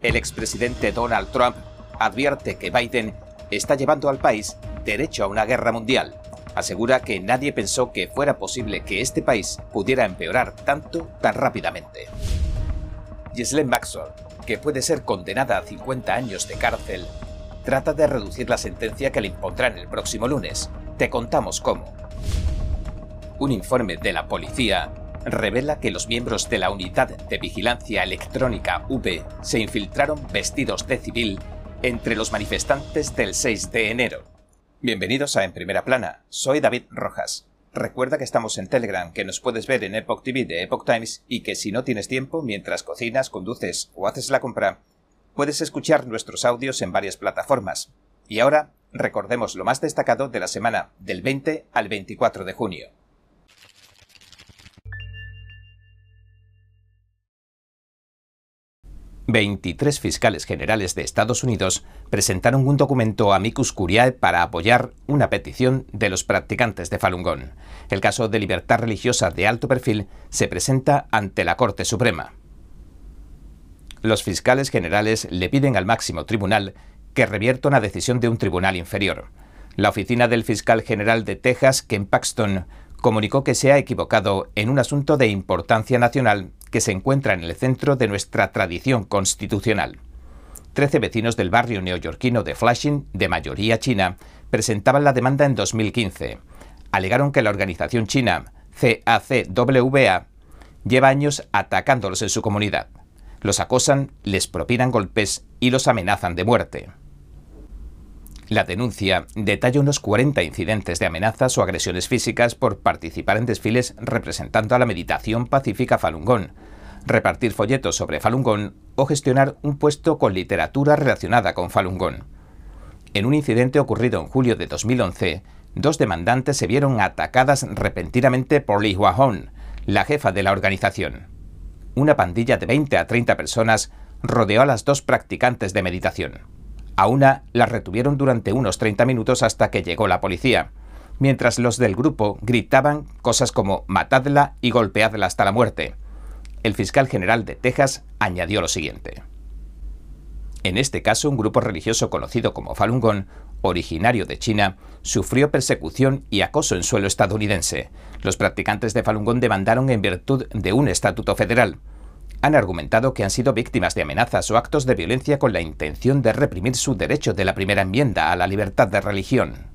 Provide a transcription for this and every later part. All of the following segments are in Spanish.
El expresidente Donald Trump advierte que Biden está llevando al país derecho a una guerra mundial. Asegura que nadie pensó que fuera posible que este país pudiera empeorar tanto tan rápidamente. Ghislaine Maxwell, que puede ser condenada a 50 años de cárcel, trata de reducir la sentencia que le impondrán el próximo lunes. Te contamos cómo. Un informe de la policía revela que los miembros de la Unidad de Vigilancia Electrónica V se infiltraron vestidos de civil entre los manifestantes del 6 de enero. Bienvenidos a En Primera Plana, soy David Rojas. Recuerda que estamos en Telegram, que nos puedes ver en Epoch TV de Epoch Times y que si no tienes tiempo mientras cocinas, conduces o haces la compra, puedes escuchar nuestros audios en varias plataformas. Y ahora, recordemos lo más destacado de la semana del 20 al 24 de junio. 23 fiscales generales de Estados Unidos presentaron un documento a amicus curiae para apoyar una petición de los practicantes de Falun Gong. El caso de libertad religiosa de alto perfil se presenta ante la Corte Suprema. Los fiscales generales le piden al máximo tribunal que revierta una decisión de un tribunal inferior. La oficina del fiscal general de Texas, Ken Paxton, comunicó que se ha equivocado en un asunto de importancia nacional que se encuentra en el centro de nuestra tradición constitucional. Trece vecinos del barrio neoyorquino de Flushing, de mayoría china, presentaban la demanda en 2015. Alegaron que la organización china CACWA lleva años atacándolos en su comunidad. Los acosan, les propinan golpes y los amenazan de muerte. La denuncia detalla unos 40 incidentes de amenazas o agresiones físicas por participar en desfiles representando a la meditación pacífica Falun Gong, repartir folletos sobre Falun Gong o gestionar un puesto con literatura relacionada con Falun Gong. En un incidente ocurrido en julio de 2011, dos demandantes se vieron atacadas repentinamente por Li Huahong, la jefa de la organización. Una pandilla de 20 a 30 personas rodeó a las dos practicantes de meditación. A una la retuvieron durante unos 30 minutos hasta que llegó la policía, mientras los del grupo gritaban cosas como matadla y golpeadla hasta la muerte. El fiscal general de Texas añadió lo siguiente. En este caso, un grupo religioso conocido como Falun Gong, originario de China, sufrió persecución y acoso en suelo estadounidense. Los practicantes de Falun Gong demandaron en virtud de un estatuto federal han argumentado que han sido víctimas de amenazas o actos de violencia con la intención de reprimir su derecho de la primera enmienda a la libertad de religión.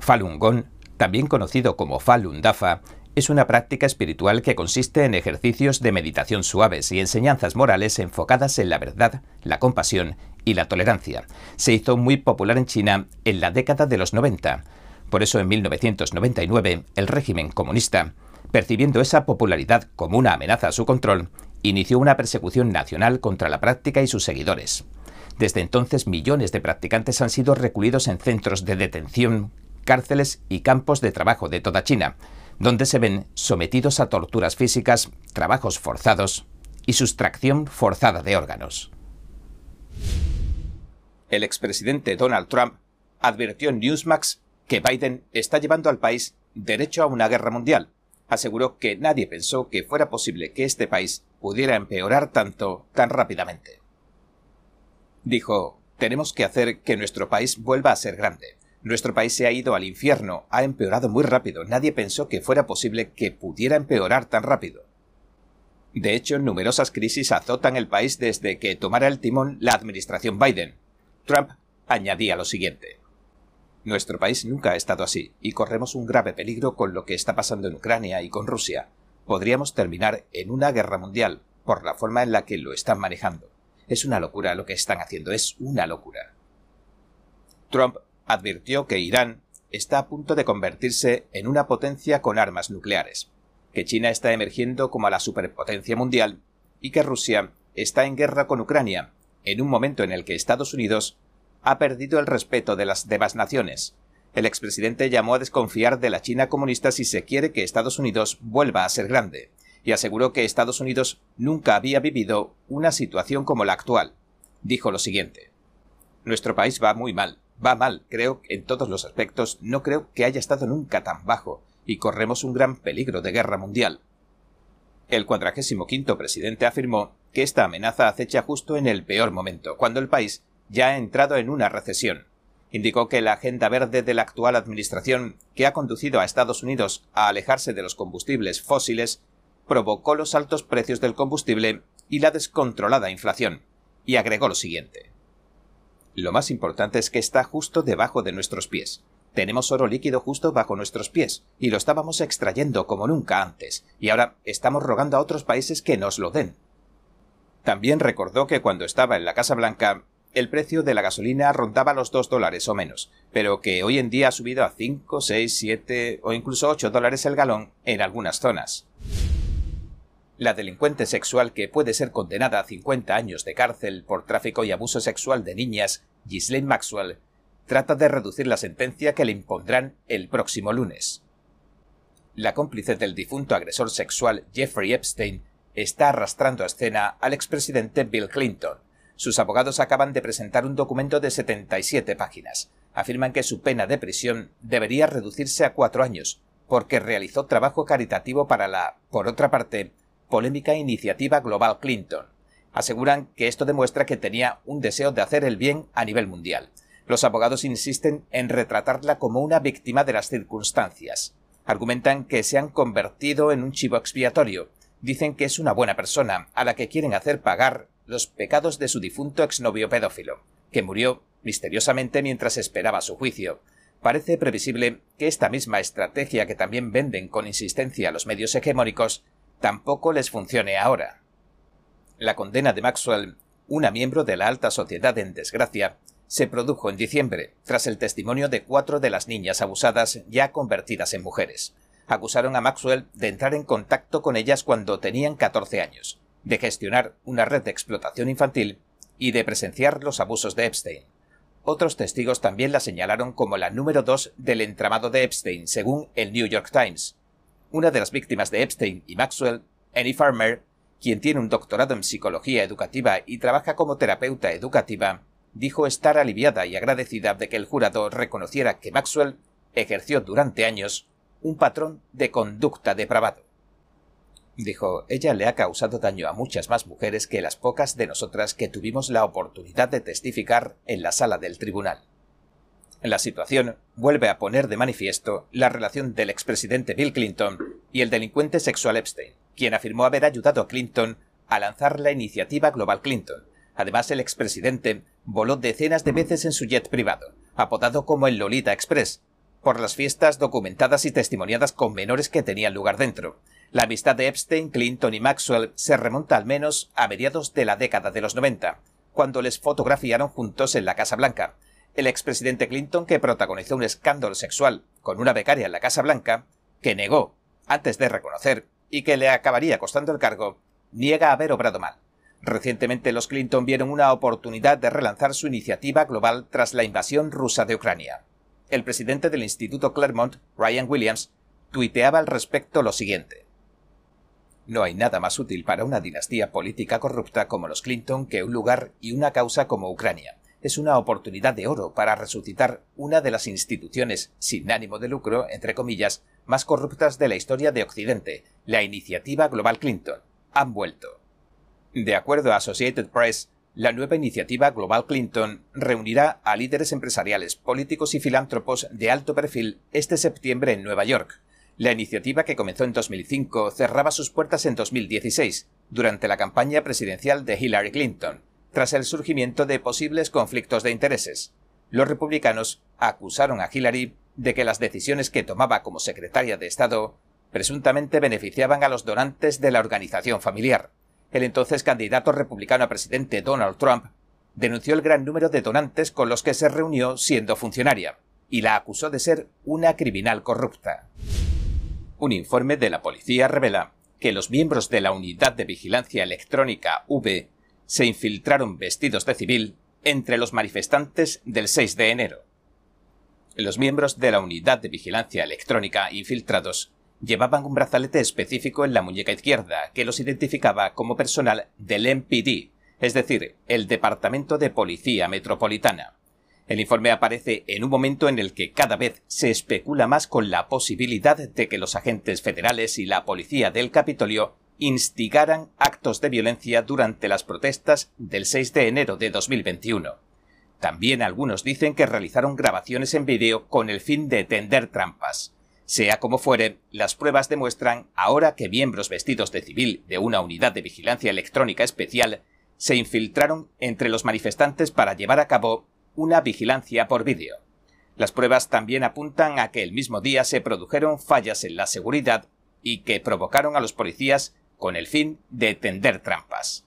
Falun Gong, también conocido como Falun Dafa, es una práctica espiritual que consiste en ejercicios de meditación suaves y enseñanzas morales enfocadas en la verdad, la compasión y la tolerancia. Se hizo muy popular en China en la década de los 90. Por eso en 1999 el régimen comunista percibiendo esa popularidad como una amenaza a su control, inició una persecución nacional contra la práctica y sus seguidores. Desde entonces millones de practicantes han sido recluidos en centros de detención, cárceles y campos de trabajo de toda China, donde se ven sometidos a torturas físicas, trabajos forzados y sustracción forzada de órganos. El expresidente Donald Trump advirtió en Newsmax que Biden está llevando al país derecho a una guerra mundial aseguró que nadie pensó que fuera posible que este país pudiera empeorar tanto tan rápidamente. Dijo, tenemos que hacer que nuestro país vuelva a ser grande. Nuestro país se ha ido al infierno, ha empeorado muy rápido, nadie pensó que fuera posible que pudiera empeorar tan rápido. De hecho, numerosas crisis azotan el país desde que tomara el timón la administración Biden. Trump añadía lo siguiente. Nuestro país nunca ha estado así, y corremos un grave peligro con lo que está pasando en Ucrania y con Rusia. Podríamos terminar en una guerra mundial, por la forma en la que lo están manejando. Es una locura lo que están haciendo, es una locura. Trump advirtió que Irán está a punto de convertirse en una potencia con armas nucleares, que China está emergiendo como la superpotencia mundial y que Rusia está en guerra con Ucrania, en un momento en el que Estados Unidos ha perdido el respeto de las demás naciones. El expresidente llamó a desconfiar de la China comunista si se quiere que Estados Unidos vuelva a ser grande, y aseguró que Estados Unidos nunca había vivido una situación como la actual. Dijo lo siguiente. Nuestro país va muy mal, va mal, creo, en todos los aspectos, no creo que haya estado nunca tan bajo, y corremos un gran peligro de guerra mundial. El 45 presidente afirmó que esta amenaza acecha justo en el peor momento, cuando el país ya ha entrado en una recesión. Indicó que la agenda verde de la actual administración, que ha conducido a Estados Unidos a alejarse de los combustibles fósiles, provocó los altos precios del combustible y la descontrolada inflación, y agregó lo siguiente. Lo más importante es que está justo debajo de nuestros pies. Tenemos oro líquido justo bajo nuestros pies, y lo estábamos extrayendo como nunca antes, y ahora estamos rogando a otros países que nos lo den. También recordó que cuando estaba en la Casa Blanca, el precio de la gasolina rondaba los 2 dólares o menos, pero que hoy en día ha subido a 5, 6, 7 o incluso 8 dólares el galón en algunas zonas. La delincuente sexual que puede ser condenada a 50 años de cárcel por tráfico y abuso sexual de niñas, Ghislaine Maxwell, trata de reducir la sentencia que le impondrán el próximo lunes. La cómplice del difunto agresor sexual Jeffrey Epstein está arrastrando a escena al expresidente Bill Clinton. Sus abogados acaban de presentar un documento de 77 páginas. Afirman que su pena de prisión debería reducirse a cuatro años, porque realizó trabajo caritativo para la, por otra parte, polémica iniciativa Global Clinton. Aseguran que esto demuestra que tenía un deseo de hacer el bien a nivel mundial. Los abogados insisten en retratarla como una víctima de las circunstancias. Argumentan que se han convertido en un chivo expiatorio. Dicen que es una buena persona, a la que quieren hacer pagar los pecados de su difunto exnovio pedófilo, que murió misteriosamente mientras esperaba su juicio. Parece previsible que esta misma estrategia que también venden con insistencia los medios hegemónicos tampoco les funcione ahora. La condena de Maxwell, una miembro de la alta sociedad en desgracia, se produjo en diciembre, tras el testimonio de cuatro de las niñas abusadas ya convertidas en mujeres. Acusaron a Maxwell de entrar en contacto con ellas cuando tenían 14 años, de gestionar una red de explotación infantil y de presenciar los abusos de Epstein. Otros testigos también la señalaron como la número dos del entramado de Epstein, según el New York Times, una de las víctimas de Epstein y Maxwell, Annie Farmer, quien tiene un doctorado en psicología educativa y trabaja como terapeuta educativa, dijo estar aliviada y agradecida de que el jurado reconociera que Maxwell ejerció durante años un patrón de conducta depravado. Dijo, ella le ha causado daño a muchas más mujeres que las pocas de nosotras que tuvimos la oportunidad de testificar en la sala del tribunal. La situación vuelve a poner de manifiesto la relación del expresidente Bill Clinton y el delincuente sexual Epstein, quien afirmó haber ayudado a Clinton a lanzar la iniciativa Global Clinton. Además, el expresidente voló decenas de veces en su jet privado, apodado como el Lolita Express, por las fiestas documentadas y testimoniadas con menores que tenían lugar dentro. La amistad de Epstein, Clinton y Maxwell se remonta al menos a mediados de la década de los 90, cuando les fotografiaron juntos en la Casa Blanca, el expresidente Clinton, que protagonizó un escándalo sexual con una becaria en la Casa Blanca, que negó antes de reconocer y que le acabaría costando el cargo, niega haber obrado mal. Recientemente los Clinton vieron una oportunidad de relanzar su iniciativa global tras la invasión rusa de Ucrania. El presidente del Instituto Claremont, Ryan Williams, tuiteaba al respecto lo siguiente. No hay nada más útil para una dinastía política corrupta como los Clinton que un lugar y una causa como Ucrania es una oportunidad de oro para resucitar una de las instituciones sin ánimo de lucro, entre comillas, más corruptas de la historia de Occidente, la iniciativa Global Clinton. Han vuelto. De acuerdo a Associated Press, la nueva iniciativa Global Clinton reunirá a líderes empresariales, políticos y filántropos de alto perfil este septiembre en Nueva York. La iniciativa que comenzó en 2005 cerraba sus puertas en 2016, durante la campaña presidencial de Hillary Clinton tras el surgimiento de posibles conflictos de intereses. Los republicanos acusaron a Hillary de que las decisiones que tomaba como secretaria de Estado presuntamente beneficiaban a los donantes de la organización familiar. El entonces candidato republicano a presidente Donald Trump denunció el gran número de donantes con los que se reunió siendo funcionaria y la acusó de ser una criminal corrupta. Un informe de la policía revela que los miembros de la Unidad de Vigilancia Electrónica V se infiltraron vestidos de civil entre los manifestantes del 6 de enero. Los miembros de la unidad de vigilancia electrónica infiltrados llevaban un brazalete específico en la muñeca izquierda que los identificaba como personal del MPD, es decir, el Departamento de Policía Metropolitana. El informe aparece en un momento en el que cada vez se especula más con la posibilidad de que los agentes federales y la policía del Capitolio instigaran actos de violencia durante las protestas del 6 de enero de 2021. También algunos dicen que realizaron grabaciones en vídeo con el fin de tender trampas. Sea como fuere, las pruebas demuestran ahora que miembros vestidos de civil de una unidad de vigilancia electrónica especial se infiltraron entre los manifestantes para llevar a cabo una vigilancia por vídeo. Las pruebas también apuntan a que el mismo día se produjeron fallas en la seguridad y que provocaron a los policías con el fin de tender trampas.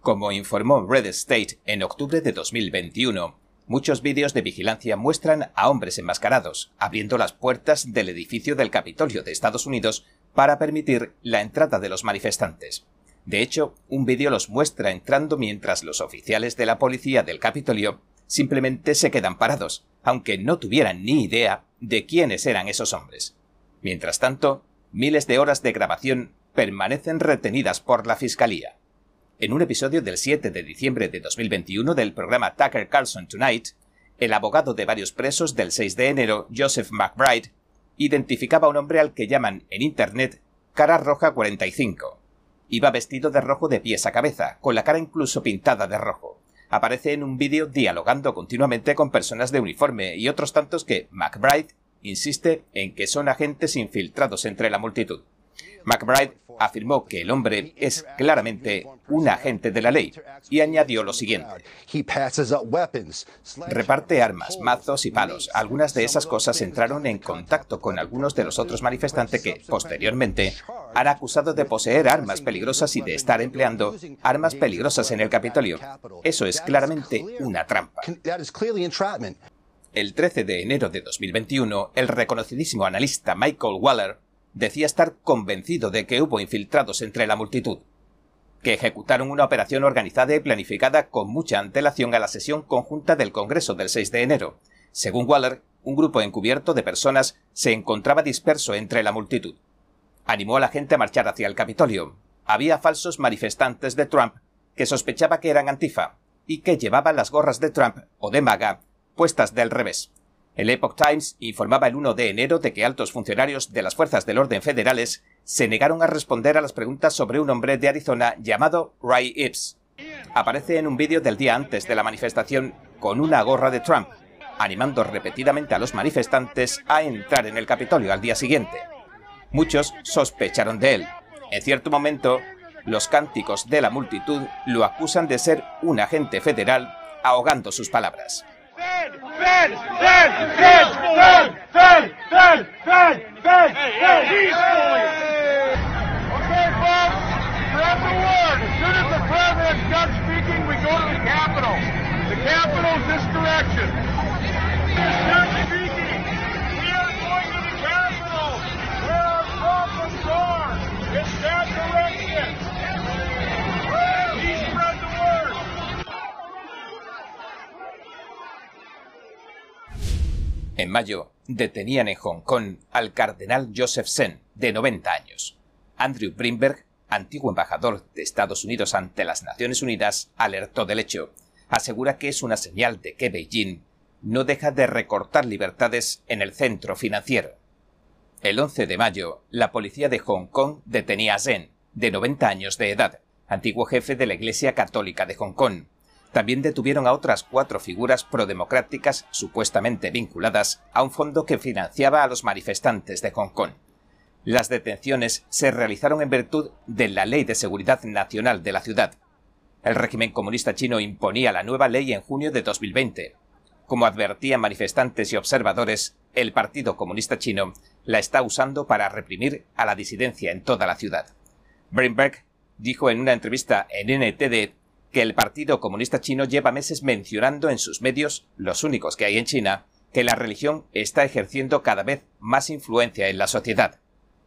Como informó Red State en octubre de 2021, muchos vídeos de vigilancia muestran a hombres enmascarados abriendo las puertas del edificio del Capitolio de Estados Unidos para permitir la entrada de los manifestantes. De hecho, un vídeo los muestra entrando mientras los oficiales de la policía del Capitolio simplemente se quedan parados, aunque no tuvieran ni idea de quiénes eran esos hombres. Mientras tanto, miles de horas de grabación permanecen retenidas por la Fiscalía. En un episodio del 7 de diciembre de 2021 del programa Tucker Carlson Tonight, el abogado de varios presos del 6 de enero, Joseph McBride, identificaba a un hombre al que llaman en Internet Cara Roja 45. Iba vestido de rojo de pies a cabeza, con la cara incluso pintada de rojo. Aparece en un vídeo dialogando continuamente con personas de uniforme y otros tantos que McBride insiste en que son agentes infiltrados entre la multitud. McBride afirmó que el hombre es claramente un agente de la ley y añadió lo siguiente. Reparte armas, mazos y palos. Algunas de esas cosas entraron en contacto con algunos de los otros manifestantes que, posteriormente, han acusado de poseer armas peligrosas y de estar empleando armas peligrosas en el Capitolio. Eso es claramente una trampa. El 13 de enero de 2021, el reconocidísimo analista Michael Waller decía estar convencido de que hubo infiltrados entre la multitud, que ejecutaron una operación organizada y planificada con mucha antelación a la sesión conjunta del Congreso del 6 de enero. Según Waller, un grupo encubierto de personas se encontraba disperso entre la multitud. Animó a la gente a marchar hacia el Capitolio. Había falsos manifestantes de Trump que sospechaba que eran antifa y que llevaban las gorras de Trump o de MAGA puestas del revés. El Epoch Times informaba el 1 de enero de que altos funcionarios de las fuerzas del orden federales se negaron a responder a las preguntas sobre un hombre de Arizona llamado Ray Epps. Aparece en un vídeo del día antes de la manifestación con una gorra de Trump, animando repetidamente a los manifestantes a entrar en el Capitolio al día siguiente. Muchos sospecharon de él. En cierto momento, los cánticos de la multitud lo acusan de ser un agente federal ahogando sus palabras. Fede, fede, fede, fede, fede, fede, fede, fede, fede, fede, fede, fede, mayo, detenían en Hong Kong al cardenal Joseph Sen, de 90 años. Andrew Brinberg, antiguo embajador de Estados Unidos ante las Naciones Unidas, alertó del hecho. Asegura que es una señal de que Beijing no deja de recortar libertades en el centro financiero. El 11 de mayo, la policía de Hong Kong detenía a Zen, de 90 años de edad, antiguo jefe de la Iglesia Católica de Hong Kong, también detuvieron a otras cuatro figuras prodemocráticas supuestamente vinculadas a un fondo que financiaba a los manifestantes de Hong Kong. Las detenciones se realizaron en virtud de la Ley de Seguridad Nacional de la ciudad. El régimen comunista chino imponía la nueva ley en junio de 2020. Como advertían manifestantes y observadores, el Partido Comunista Chino la está usando para reprimir a la disidencia en toda la ciudad. Brinberg dijo en una entrevista en NTD que el Partido Comunista Chino lleva meses mencionando en sus medios, los únicos que hay en China, que la religión está ejerciendo cada vez más influencia en la sociedad.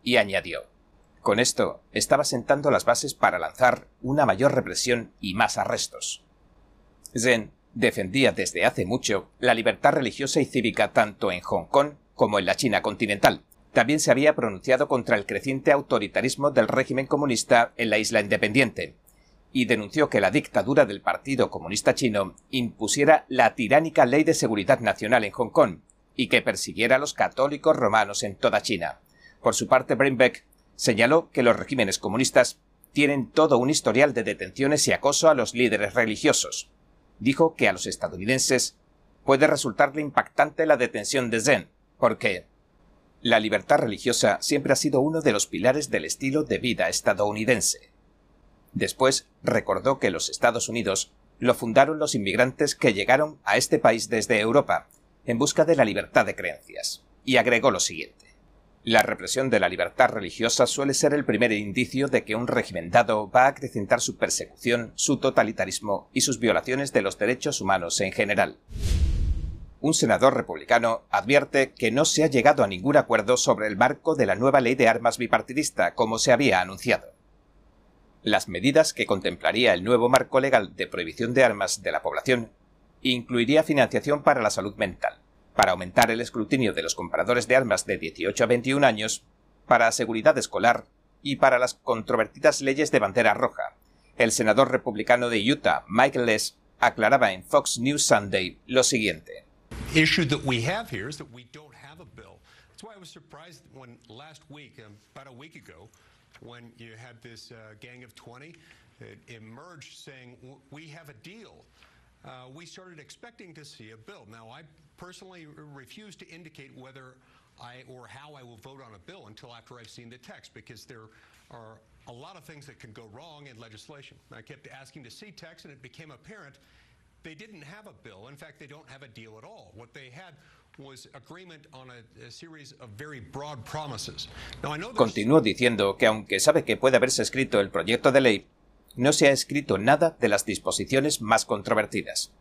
Y añadió, con esto estaba sentando las bases para lanzar una mayor represión y más arrestos. Zen defendía desde hace mucho la libertad religiosa y cívica tanto en Hong Kong como en la China continental. También se había pronunciado contra el creciente autoritarismo del régimen comunista en la isla independiente, y denunció que la dictadura del Partido Comunista Chino impusiera la tiránica Ley de Seguridad Nacional en Hong Kong y que persiguiera a los católicos romanos en toda China. Por su parte, Brainbeck señaló que los regímenes comunistas tienen todo un historial de detenciones y acoso a los líderes religiosos. Dijo que a los estadounidenses puede resultarle impactante la detención de Zen, porque la libertad religiosa siempre ha sido uno de los pilares del estilo de vida estadounidense. Después recordó que los Estados Unidos lo fundaron los inmigrantes que llegaron a este país desde Europa en busca de la libertad de creencias, y agregó lo siguiente. La represión de la libertad religiosa suele ser el primer indicio de que un régimen dado va a acrecentar su persecución, su totalitarismo y sus violaciones de los derechos humanos en general. Un senador republicano advierte que no se ha llegado a ningún acuerdo sobre el marco de la nueva ley de armas bipartidista, como se había anunciado. Las medidas que contemplaría el nuevo marco legal de prohibición de armas de la población incluiría financiación para la salud mental, para aumentar el escrutinio de los compradores de armas de 18 a 21 años, para seguridad escolar y para las controvertidas leyes de bandera roja. El senador republicano de Utah, Michael Les, aclaraba en Fox News Sunday lo siguiente. When you had this uh, gang of 20 that emerged saying, we have a deal. Uh, we started expecting to see a bill. Now, I personally refuse to indicate whether I or how I will vote on a bill until after I've seen the text because there are a lot of things that can go wrong in legislation. I kept asking to see text, and it became apparent they didn't have a bill. In fact, they don't have a deal at all. What they had Continuó diciendo que aunque sabe que puede haberse escrito el proyecto de ley, no se ha escrito nada de las disposiciones más controvertidas.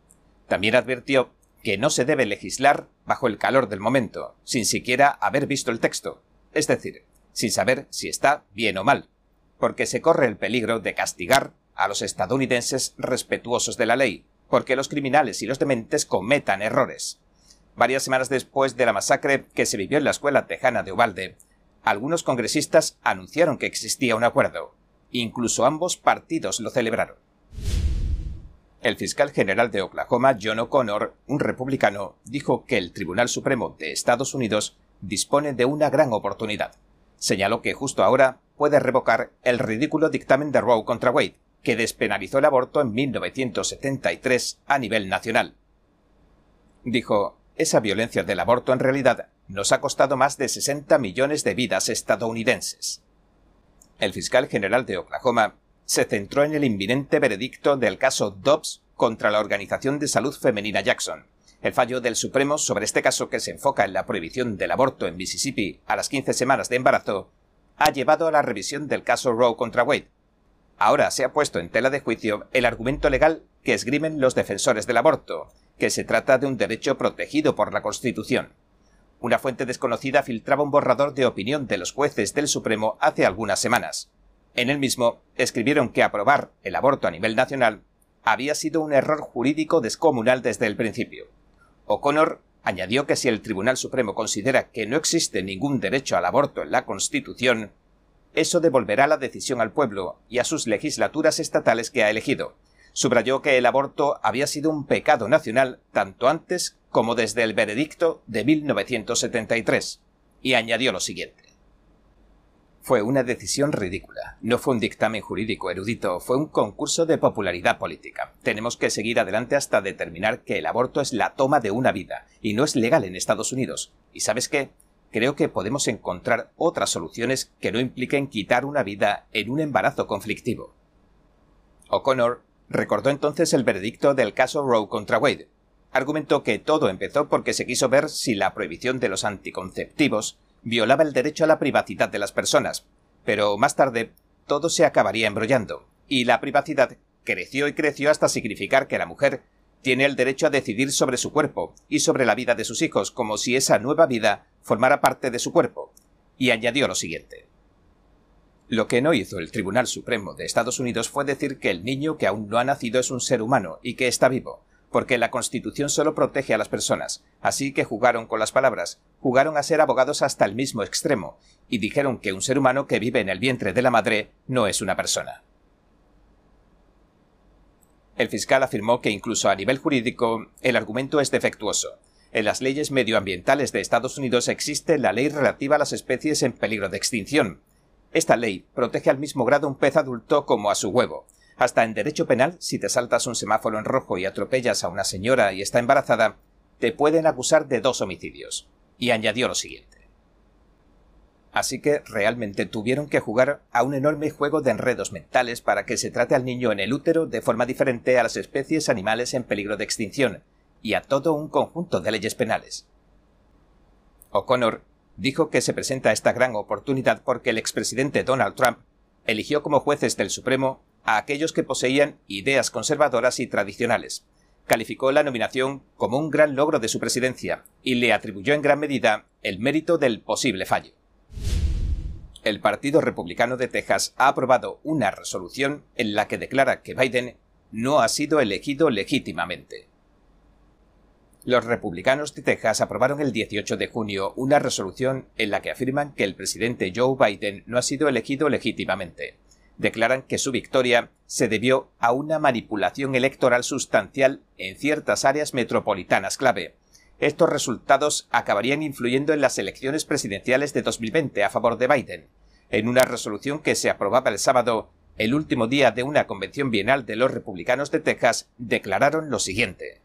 También advirtió que no se debe legislar bajo el calor del momento, sin siquiera haber visto el texto, es decir, sin saber si está bien o mal, porque se corre el peligro de castigar a los estadounidenses respetuosos de la ley, porque los criminales y los dementes cometan errores. Varias semanas después de la masacre que se vivió en la escuela tejana de Ubalde, algunos congresistas anunciaron que existía un acuerdo, Incluso ambos partidos lo celebraron. El fiscal general de Oklahoma, John O'Connor, un republicano, dijo que el Tribunal Supremo de Estados Unidos dispone de una gran oportunidad. Señaló que justo ahora puede revocar el ridículo dictamen de Roe contra Wade, que despenalizó el aborto en 1973 a nivel nacional. Dijo, esa violencia del aborto en realidad nos ha costado más de 60 millones de vidas estadounidenses el fiscal general de Oklahoma se centró en el inminente veredicto del caso Dobbs contra la Organización de Salud Femenina Jackson. El fallo del Supremo sobre este caso que se enfoca en la prohibición del aborto en Mississippi a las 15 semanas de embarazo ha llevado a la revisión del caso Roe contra Wade. Ahora se ha puesto en tela de juicio el argumento legal que esgrimen los defensores del aborto, que se trata de un derecho protegido por la Constitución. Una fuente desconocida filtraba un borrador de opinión de los jueces del Supremo hace algunas semanas. En el mismo escribieron que aprobar el aborto a nivel nacional había sido un error jurídico descomunal desde el principio. O'Connor añadió que si el Tribunal Supremo considera que no existe ningún derecho al aborto en la Constitución, eso devolverá la decisión al pueblo y a sus legislaturas estatales que ha elegido. Subrayó que el aborto había sido un pecado nacional tanto antes como desde el veredicto de 1973, y añadió lo siguiente. Fue una decisión ridícula. No fue un dictamen jurídico erudito, fue un concurso de popularidad política. Tenemos que seguir adelante hasta determinar que el aborto es la toma de una vida y no es legal en Estados Unidos. ¿Y sabes qué? Creo que podemos encontrar otras soluciones que no impliquen quitar una vida en un embarazo conflictivo. O'Connor recordó entonces el veredicto del caso Roe contra Wade, argumentó que todo empezó porque se quiso ver si la prohibición de los anticonceptivos violaba el derecho a la privacidad de las personas, pero más tarde todo se acabaría embrollando, y la privacidad creció y creció hasta significar que la mujer tiene el derecho a decidir sobre su cuerpo y sobre la vida de sus hijos, como si esa nueva vida formara parte de su cuerpo, y añadió lo siguiente. Lo que no hizo el Tribunal Supremo de Estados Unidos fue decir que el niño que aún no ha nacido es un ser humano y que está vivo, porque la Constitución solo protege a las personas, así que jugaron con las palabras, jugaron a ser abogados hasta el mismo extremo, y dijeron que un ser humano que vive en el vientre de la madre no es una persona. El fiscal afirmó que incluso a nivel jurídico el argumento es defectuoso. En las leyes medioambientales de Estados Unidos existe la ley relativa a las especies en peligro de extinción, Esta ley protege al mismo grado un pez adulto como a su huevo. Hasta en derecho penal, si te saltas un semáforo en rojo y atropellas a una señora y está embarazada, te pueden acusar de dos homicidios. Y añadió lo siguiente. Así que realmente tuvieron que jugar a un enorme juego de enredos mentales para que se trate al niño en el útero de forma diferente a las especies animales en peligro de extinción, y a todo un conjunto de leyes penales. O'Connor dijo que se presenta esta gran oportunidad porque el expresidente Donald Trump eligió como jueces del Supremo a aquellos que poseían ideas conservadoras y tradicionales. Calificó la nominación como un gran logro de su presidencia y le atribuyó en gran medida el mérito del posible fallo. El Partido Republicano de Texas ha aprobado una resolución en la que declara que Biden no ha sido elegido legítimamente. Los republicanos de Texas aprobaron el 18 de junio una resolución en la que afirman que el presidente Joe Biden no ha sido elegido legítimamente. Declaran que su victoria se debió a una manipulación electoral sustancial en ciertas áreas metropolitanas clave. Estos resultados acabarían influyendo en las elecciones presidenciales de 2020 a favor de Biden. En una resolución que se aprobaba el sábado, el último día de una convención bienal de los republicanos de Texas, declararon lo siguiente.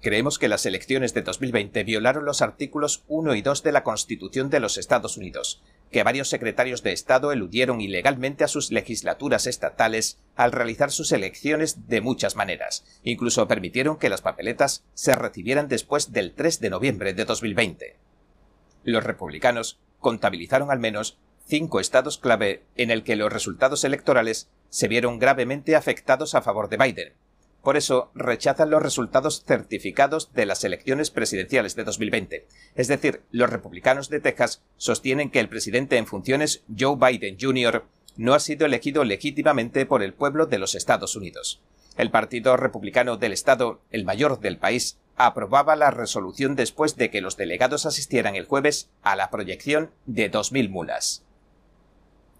Creemos que las elecciones de 2020 violaron los artículos 1 y 2 de la Constitución de los Estados Unidos, que varios secretarios de Estado eludieron ilegalmente a sus legislaturas estatales al realizar sus elecciones de muchas maneras. Incluso permitieron que las papeletas se recibieran después del 3 de noviembre de 2020. Los republicanos contabilizaron al menos cinco estados clave en el que los resultados electorales se vieron gravemente afectados a favor de Biden, por eso rechazan los resultados certificados de las elecciones presidenciales de 2020. Es decir, los republicanos de Texas sostienen que el presidente en funciones, Joe Biden Jr., no ha sido elegido legítimamente por el pueblo de los Estados Unidos. El Partido Republicano del Estado, el mayor del país, aprobaba la resolución después de que los delegados asistieran el jueves a la proyección de 2.000 mulas.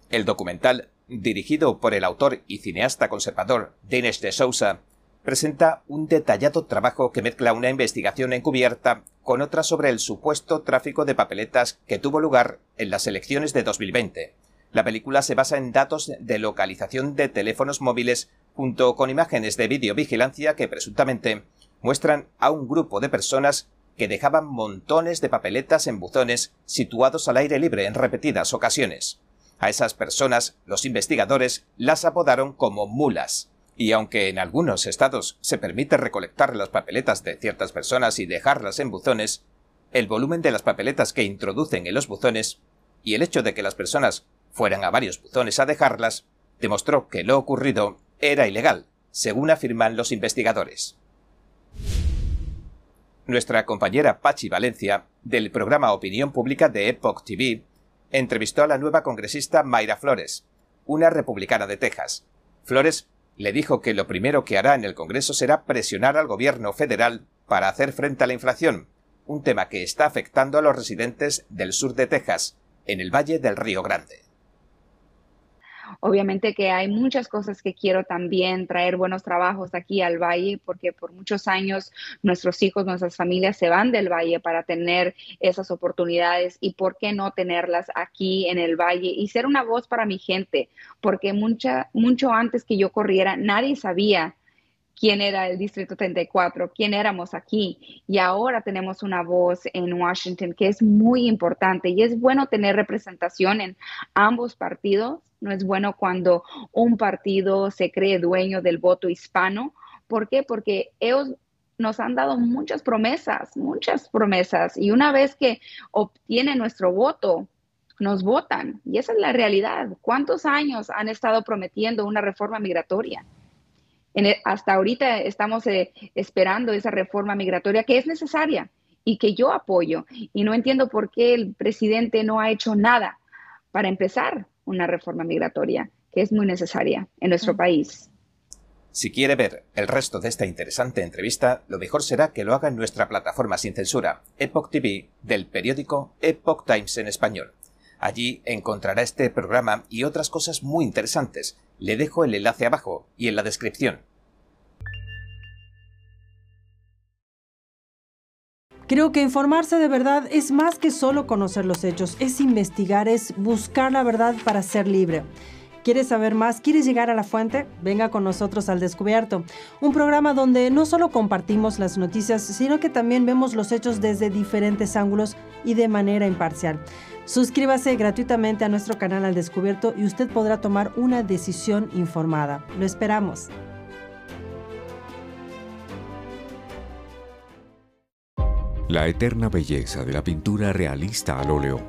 El documental, dirigido por el autor y cineasta conservador Dinesh de Sousa, presenta un detallado trabajo que mezcla una investigación encubierta con otra sobre el supuesto tráfico de papeletas que tuvo lugar en las elecciones de 2020. La película se basa en datos de localización de teléfonos móviles junto con imágenes de videovigilancia que presuntamente muestran a un grupo de personas que dejaban montones de papeletas en buzones situados al aire libre en repetidas ocasiones. A esas personas los investigadores las apodaron como mulas, y aunque en algunos estados se permite recolectar las papeletas de ciertas personas y dejarlas en buzones, el volumen de las papeletas que introducen en los buzones y el hecho de que las personas fueran a varios buzones a dejarlas demostró que lo ocurrido era ilegal, según afirman los investigadores. Nuestra compañera Pachi Valencia, del programa Opinión Pública de Epoch TV, entrevistó a la nueva congresista Mayra Flores, una republicana de Texas. Flores le dijo que lo primero que hará en el Congreso será presionar al gobierno federal para hacer frente a la inflación, un tema que está afectando a los residentes del sur de Texas, en el Valle del Río Grande. Obviamente que hay muchas cosas que quiero también traer buenos trabajos aquí al valle, porque por muchos años nuestros hijos, nuestras familias se van del valle para tener esas oportunidades y por qué no tenerlas aquí en el valle y ser una voz para mi gente, porque mucha, mucho antes que yo corriera, nadie sabía quién era el Distrito 34, quién éramos aquí. Y ahora tenemos una voz en Washington que es muy importante y es bueno tener representación en ambos partidos. No es bueno cuando un partido se cree dueño del voto hispano. ¿Por qué? Porque ellos nos han dado muchas promesas, muchas promesas. Y una vez que obtienen nuestro voto, nos votan. Y esa es la realidad. ¿Cuántos años han estado prometiendo una reforma migratoria? E, hasta ahorita estamos eh, esperando esa reforma migratoria que es necesaria y que yo apoyo. Y no entiendo por qué el presidente no ha hecho nada para empezar una reforma migratoria que es muy necesaria en nuestro país. Si quiere ver el resto de esta interesante entrevista, lo mejor será que lo haga en nuestra plataforma sin censura, Epoch TV, del periódico Epoch Times en español. Allí encontrará este programa y otras cosas muy interesantes. Le dejo el enlace abajo y en la descripción. Creo que informarse de verdad es más que solo conocer los hechos, es investigar, es buscar la verdad para ser libre. ¿Quieres saber más? ¿Quieres llegar a la fuente? Venga con nosotros al Descubierto, un programa donde no solo compartimos las noticias, sino que también vemos los hechos desde diferentes ángulos y de manera imparcial. Suscríbase gratuitamente a nuestro canal al Descubierto y usted podrá tomar una decisión informada. Lo esperamos. La eterna belleza de la pintura realista al óleo.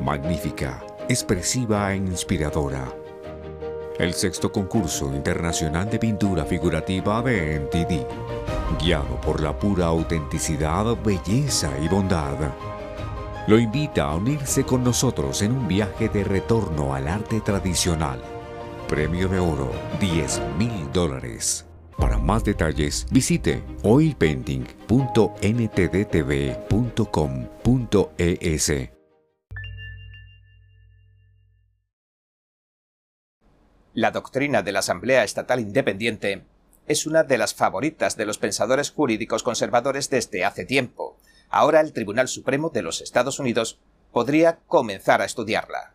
Magnífica, expresiva e inspiradora el sexto concurso internacional de pintura figurativa de guiado por la pura autenticidad, belleza y bondad. Lo invita a unirse con nosotros en un viaje de retorno al arte tradicional. Premio de oro, 10 mil dólares. Para más detalles, visite oilpainting.ntdtv.com.es. La doctrina de la Asamblea Estatal Independiente es una de las favoritas de los pensadores jurídicos conservadores desde hace tiempo. Ahora el Tribunal Supremo de los Estados Unidos podría comenzar a estudiarla.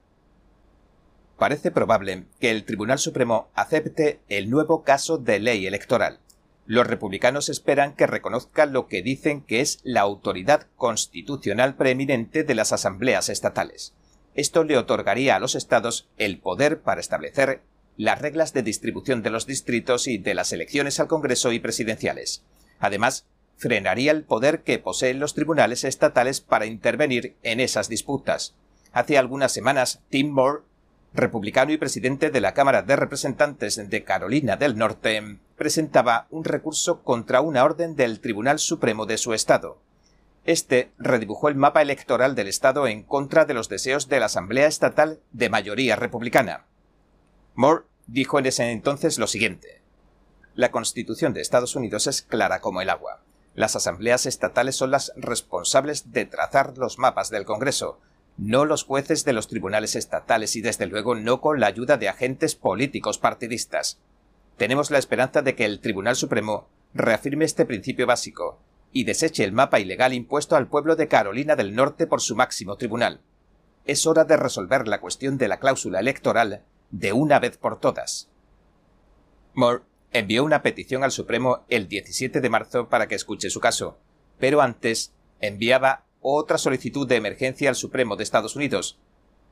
Parece probable que el Tribunal Supremo acepte el nuevo caso de ley electoral. Los republicanos esperan que reconozca lo que dicen que es la autoridad constitucional preeminente de las asambleas estatales. Esto le otorgaría a los estados el poder para establecer las reglas de distribución de los distritos y de las elecciones al Congreso y presidenciales. Además, frenaría el poder que poseen los tribunales estatales para intervenir en esas disputas. Hace algunas semanas, Tim Moore, republicano y presidente de la Cámara de Representantes de Carolina del Norte, presentaba un recurso contra una orden del Tribunal Supremo de su estado. Este redibujó el mapa electoral del estado en contra de los deseos de la Asamblea Estatal de mayoría republicana. Moore dijo en ese entonces lo siguiente. La Constitución de Estados Unidos es clara como el agua. Las asambleas estatales son las responsables de trazar los mapas del Congreso, no los jueces de los tribunales estatales y desde luego no con la ayuda de agentes políticos partidistas. Tenemos la esperanza de que el Tribunal Supremo reafirme este principio básico y deseche el mapa ilegal impuesto al pueblo de Carolina del Norte por su máximo tribunal. Es hora de resolver la cuestión de la cláusula electoral de una vez por todas. Envió una petición al Supremo el 17 de marzo para que escuche su caso, pero antes enviaba otra solicitud de emergencia al Supremo de Estados Unidos.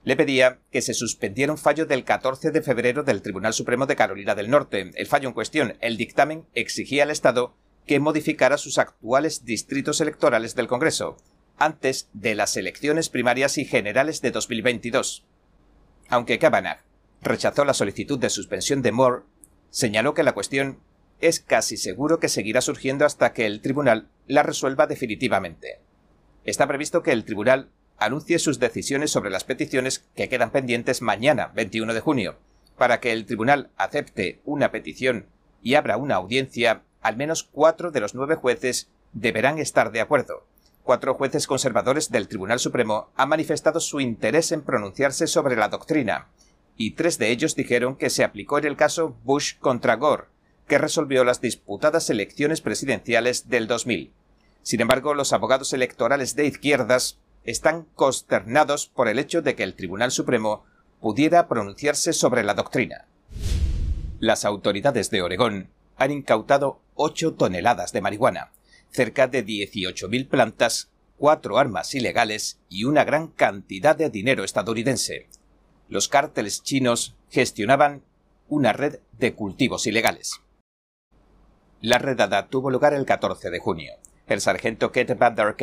Le pedía que se suspendiera un fallo del 14 de febrero del Tribunal Supremo de Carolina del Norte. El fallo en cuestión, el dictamen, exigía al Estado que modificara sus actuales distritos electorales del Congreso, antes de las elecciones primarias y generales de 2022. Aunque Kavanagh rechazó la solicitud de suspensión de Moore, señaló que la cuestión es casi seguro que seguirá surgiendo hasta que el tribunal la resuelva definitivamente. Está previsto que el tribunal anuncie sus decisiones sobre las peticiones que quedan pendientes mañana, 21 de junio. Para que el tribunal acepte una petición y abra una audiencia, al menos cuatro de los nueve jueces deberán estar de acuerdo. Cuatro jueces conservadores del Tribunal Supremo han manifestado su interés en pronunciarse sobre la doctrina, y tres de ellos dijeron que se aplicó en el caso Bush contra Gore, que resolvió las disputadas elecciones presidenciales del 2000. Sin embargo, los abogados electorales de izquierdas están consternados por el hecho de que el Tribunal Supremo pudiera pronunciarse sobre la doctrina. Las autoridades de Oregón han incautado 8 toneladas de marihuana, cerca de 18.000 plantas, cuatro armas ilegales y una gran cantidad de dinero estadounidense, los cárteles chinos gestionaban una red de cultivos ilegales. La redada tuvo lugar el 14 de junio. El sargento Kate Van Der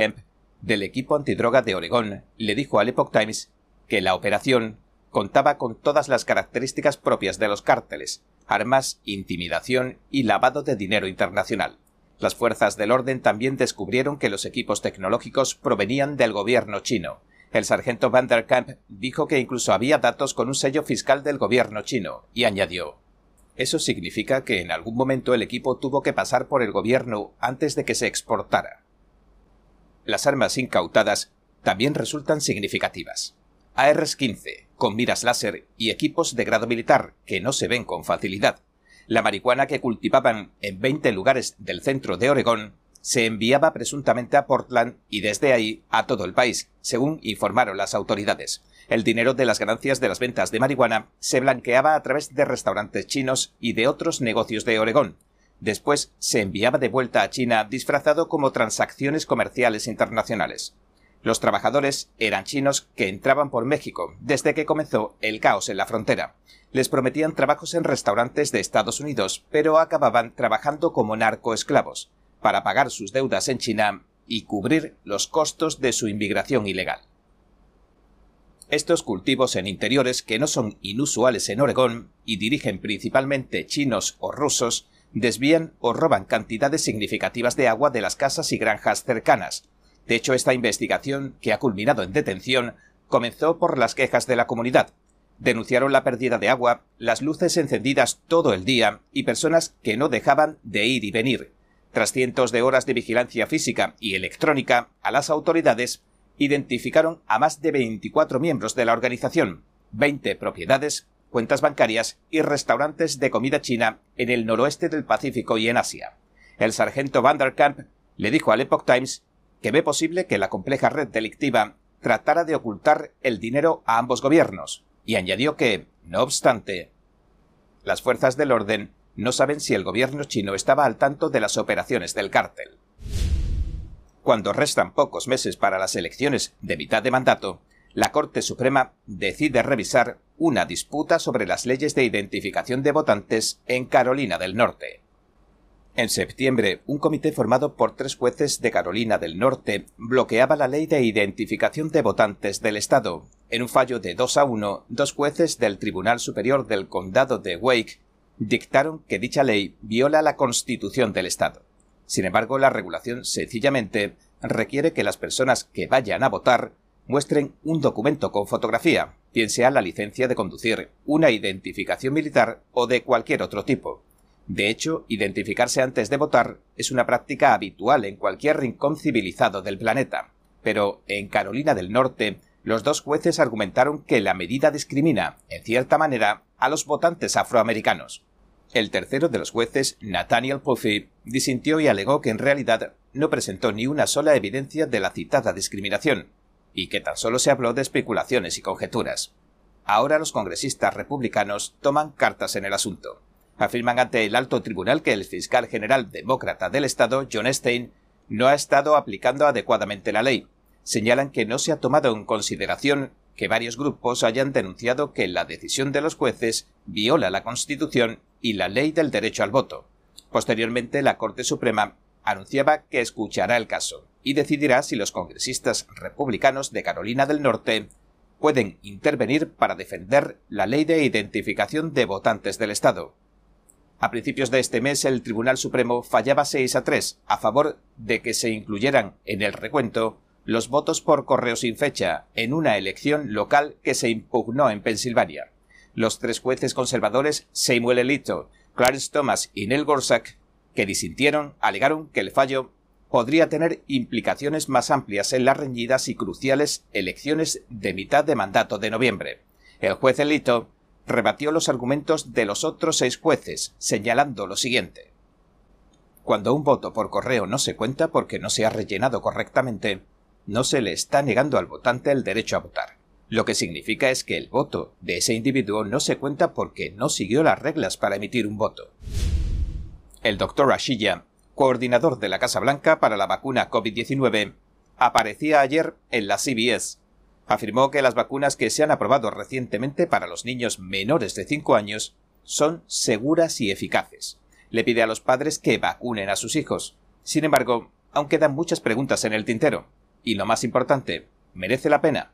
del equipo antidroga de Oregón, le dijo al Epoch Times que la operación contaba con todas las características propias de los cárteles, armas, intimidación y lavado de dinero internacional. Las fuerzas del orden también descubrieron que los equipos tecnológicos provenían del gobierno chino, el sargento Van der Kamp dijo que incluso había datos con un sello fiscal del gobierno chino, y añadió Eso significa que en algún momento el equipo tuvo que pasar por el gobierno antes de que se exportara. Las armas incautadas también resultan significativas. ARs-15, con miras láser y equipos de grado militar que no se ven con facilidad. La marihuana que cultivaban en 20 lugares del centro de Oregón se enviaba presuntamente a Portland y desde ahí a todo el país, según informaron las autoridades. El dinero de las ganancias de las ventas de marihuana se blanqueaba a través de restaurantes chinos y de otros negocios de Oregón. Después se enviaba de vuelta a China disfrazado como transacciones comerciales internacionales. Los trabajadores eran chinos que entraban por México desde que comenzó el caos en la frontera. Les prometían trabajos en restaurantes de Estados Unidos, pero acababan trabajando como narcoesclavos para pagar sus deudas en China y cubrir los costos de su inmigración ilegal. Estos cultivos en interiores que no son inusuales en Oregón y dirigen principalmente chinos o rusos, desvían o roban cantidades significativas de agua de las casas y granjas cercanas. De hecho, esta investigación, que ha culminado en detención, comenzó por las quejas de la comunidad. Denunciaron la pérdida de agua, las luces encendidas todo el día y personas que no dejaban de ir y venir. Tras cientos de horas de vigilancia física y electrónica, a las autoridades identificaron a más de 24 miembros de la organización, 20 propiedades, cuentas bancarias y restaurantes de comida china en el noroeste del Pacífico y en Asia. El sargento Vanderkamp le dijo al Epoch Times que ve posible que la compleja red delictiva tratara de ocultar el dinero a ambos gobiernos, y añadió que, no obstante, las fuerzas del orden no saben si el gobierno chino estaba al tanto de las operaciones del cártel. Cuando restan pocos meses para las elecciones de mitad de mandato, la Corte Suprema decide revisar una disputa sobre las leyes de identificación de votantes en Carolina del Norte. En septiembre, un comité formado por tres jueces de Carolina del Norte bloqueaba la ley de identificación de votantes del Estado. En un fallo de 2 a 1, dos jueces del Tribunal Superior del Condado de Wake dictaron que dicha ley viola la Constitución del Estado. Sin embargo, la regulación sencillamente requiere que las personas que vayan a votar muestren un documento con fotografía, bien sea la licencia de conducir, una identificación militar o de cualquier otro tipo. De hecho, identificarse antes de votar es una práctica habitual en cualquier rincón civilizado del planeta. Pero en Carolina del Norte, los dos jueces argumentaron que la medida discrimina, en cierta manera, a los votantes afroamericanos. El tercero de los jueces, Nathaniel Puffy, disintió y alegó que en realidad no presentó ni una sola evidencia de la citada discriminación, y que tan solo se habló de especulaciones y conjeturas. Ahora los congresistas republicanos toman cartas en el asunto. Afirman ante el alto tribunal que el fiscal general demócrata del estado, John Stein, no ha estado aplicando adecuadamente la ley, señalan que no se ha tomado en consideración que varios grupos hayan denunciado que la decisión de los jueces viola la Constitución y la ley del derecho al voto. Posteriormente, la Corte Suprema anunciaba que escuchará el caso y decidirá si los congresistas republicanos de Carolina del Norte pueden intervenir para defender la ley de identificación de votantes del Estado. A principios de este mes, el Tribunal Supremo fallaba 6 a 3 a favor de que se incluyeran en el recuento los votos por correo sin fecha en una elección local que se impugnó en Pensilvania. Los tres jueces conservadores Samuel Elito, Clarence Thomas y Neil Gorsuch, que disintieron, alegaron que el fallo podría tener implicaciones más amplias en las reñidas y cruciales elecciones de mitad de mandato de noviembre. El juez Elito rebatió los argumentos de los otros seis jueces, señalando lo siguiente. Cuando un voto por correo no se cuenta porque no se ha rellenado correctamente, no se le está negando al votante el derecho a votar. Lo que significa es que el voto de ese individuo no se cuenta porque no siguió las reglas para emitir un voto. El doctor Ashilla, coordinador de la Casa Blanca para la vacuna COVID-19, aparecía ayer en la CBS. Afirmó que las vacunas que se han aprobado recientemente para los niños menores de 5 años son seguras y eficaces. Le pide a los padres que vacunen a sus hijos. Sin embargo, aún quedan muchas preguntas en el tintero. Y lo más importante, ¿merece la pena?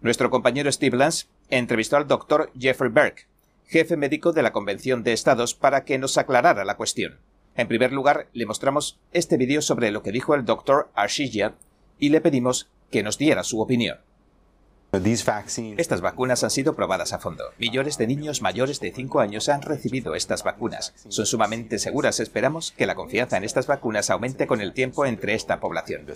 Nuestro compañero Steve Lance entrevistó al doctor Jeffrey Berg, jefe médico de la Convención de Estados, para que nos aclarara la cuestión. En primer lugar, le mostramos este vídeo sobre lo que dijo el doctor Arshija y le pedimos que nos diera su opinión. Estas vacunas han sido probadas a fondo. Millones de niños mayores de 5 años han recibido estas vacunas. Son sumamente seguras. Esperamos que la confianza en estas vacunas aumente con el tiempo entre esta población.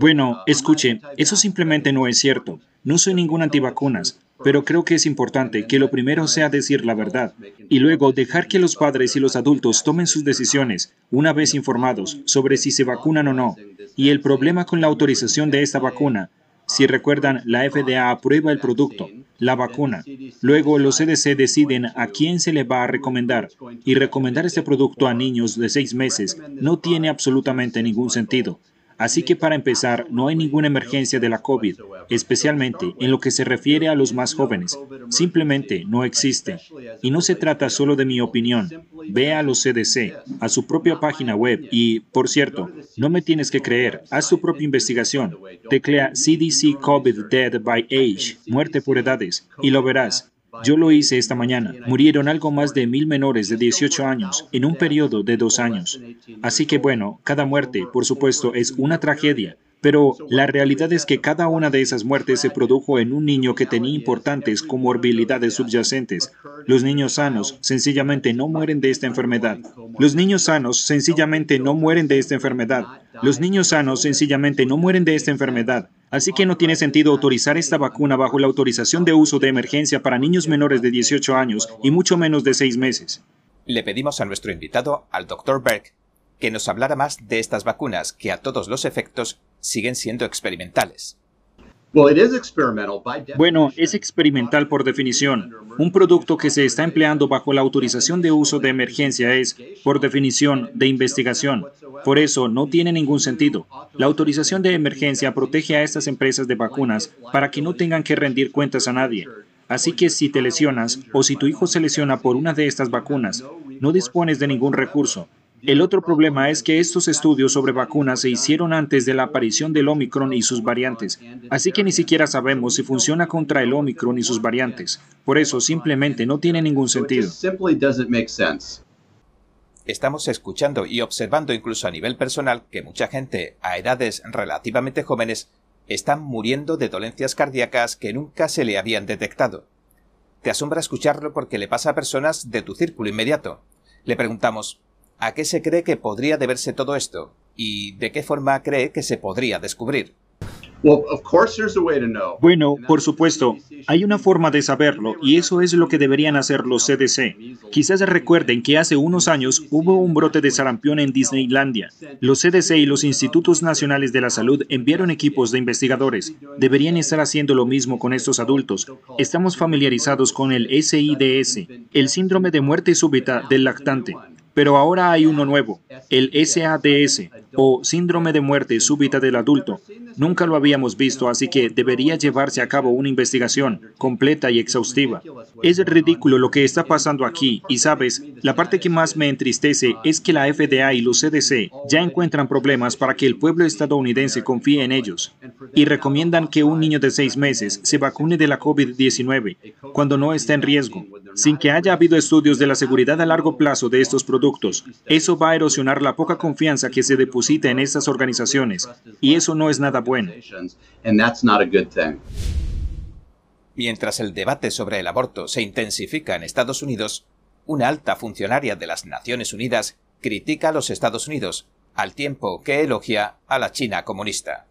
Bueno, escuche, eso simplemente no es cierto. No soy ningún antivacunas. pero creo que es importante que lo primero sea decir la verdad y luego dejar que los padres y los adultos tomen sus decisiones una vez informados sobre si se vacunan o no. Y el problema con la autorización de esta vacuna, si recuerdan, la FDA aprueba el producto, la vacuna. Luego los CDC deciden a quién se le va a recomendar y recomendar este producto a niños de seis meses no tiene absolutamente ningún sentido. Así que para empezar, no hay ninguna emergencia de la COVID, especialmente en lo que se refiere a los más jóvenes. Simplemente no existe. Y no se trata solo de mi opinión. Ve a los CDC, a su propia página web y, por cierto, no me tienes que creer, haz tu propia investigación. Teclea CDC COVID Dead by Age, muerte por edades, y lo verás. Yo lo hice esta mañana. Murieron algo más de mil menores de 18 años en un periodo de dos años. Así que bueno, cada muerte, por supuesto, es una tragedia. Pero la realidad es que cada una de esas muertes se produjo en un niño que tenía importantes comorbilidades subyacentes. Los niños sanos sencillamente no mueren de esta enfermedad. Los niños sanos sencillamente no mueren de esta enfermedad. Los niños sanos sencillamente no mueren de esta enfermedad. Así que no tiene sentido autorizar esta vacuna bajo la autorización de uso de emergencia para niños menores de 18 años y mucho menos de 6 meses. Le pedimos a nuestro invitado, al Dr. Berg, que nos hablara más de estas vacunas que a todos los efectos siguen siendo experimentales. Bueno, es experimental por definición. Un producto que se está empleando bajo la autorización de uso de emergencia es, por definición, de investigación. Por eso, no tiene ningún sentido. La autorización de emergencia protege a estas empresas de vacunas para que no tengan que rendir cuentas a nadie. Así que si te lesionas o si tu hijo se lesiona por una de estas vacunas, no dispones de ningún recurso. El otro problema es que estos estudios sobre vacunas se hicieron antes de la aparición del Omicron y sus variantes, así que ni siquiera sabemos si funciona contra el Omicron y sus variantes. Por eso simplemente no tiene ningún sentido. Estamos escuchando y observando incluso a nivel personal que mucha gente a edades relativamente jóvenes están muriendo de dolencias cardíacas que nunca se le habían detectado. Te asombra escucharlo porque le pasa a personas de tu círculo inmediato. Le preguntamos, ¿A qué se cree que podría deberse todo esto? ¿Y de qué forma cree que se podría descubrir? Bueno, por supuesto, hay una forma de saberlo y eso es lo que deberían hacer los CDC. Quizás recuerden que hace unos años hubo un brote de sarampión en Disneylandia. Los CDC y los Institutos Nacionales de la Salud enviaron equipos de investigadores. Deberían estar haciendo lo mismo con estos adultos. Estamos familiarizados con el SIDS, el síndrome de muerte súbita del lactante. Pero ahora hay uno nuevo, el SADS, o síndrome de muerte súbita del adulto. Nunca lo habíamos visto, así que debería llevarse a cabo una investigación completa y exhaustiva. Es ridículo lo que está pasando aquí, y sabes, la parte que más me entristece es que la FDA y los CDC ya encuentran problemas para que el pueblo estadounidense confíe en ellos, y recomiendan que un niño de seis meses se vacune de la COVID-19 cuando no está en riesgo, sin que haya habido estudios de la seguridad a largo plazo de estos productos eso va a erosionar la poca confianza que se deposita en estas organizaciones y eso no es nada bueno. Mientras el debate sobre el aborto se intensifica en Estados Unidos, una alta funcionaria de las Naciones Unidas critica a los Estados Unidos, al tiempo que elogia a la China comunista.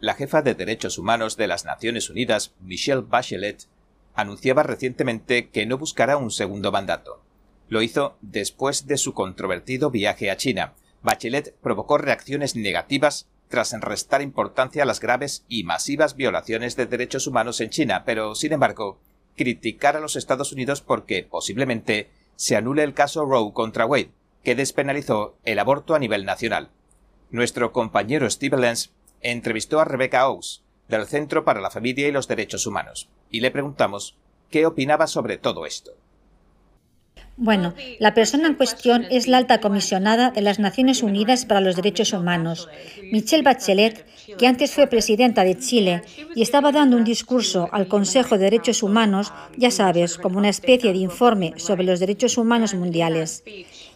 La jefa de derechos humanos de las Naciones Unidas, Michelle Bachelet, anunciaba recientemente que no buscará un segundo mandato. Lo hizo después de su controvertido viaje a China. Bachelet provocó reacciones negativas tras restar importancia a las graves y masivas violaciones de derechos humanos en China, pero, sin embargo, criticar a los Estados Unidos porque posiblemente se anule el caso Roe contra Wade, que despenalizó el aborto a nivel nacional. Nuestro compañero Steve Lenz entrevistó a Rebecca Owes, del Centro para la Familia y los Derechos Humanos, y le preguntamos qué opinaba sobre todo esto. Bueno, la persona en cuestión es la alta comisionada de las Naciones Unidas para los Derechos Humanos, Michelle Bachelet, que antes fue presidenta de Chile y estaba dando un discurso al Consejo de Derechos Humanos, ya sabes, como una especie de informe sobre los derechos humanos mundiales.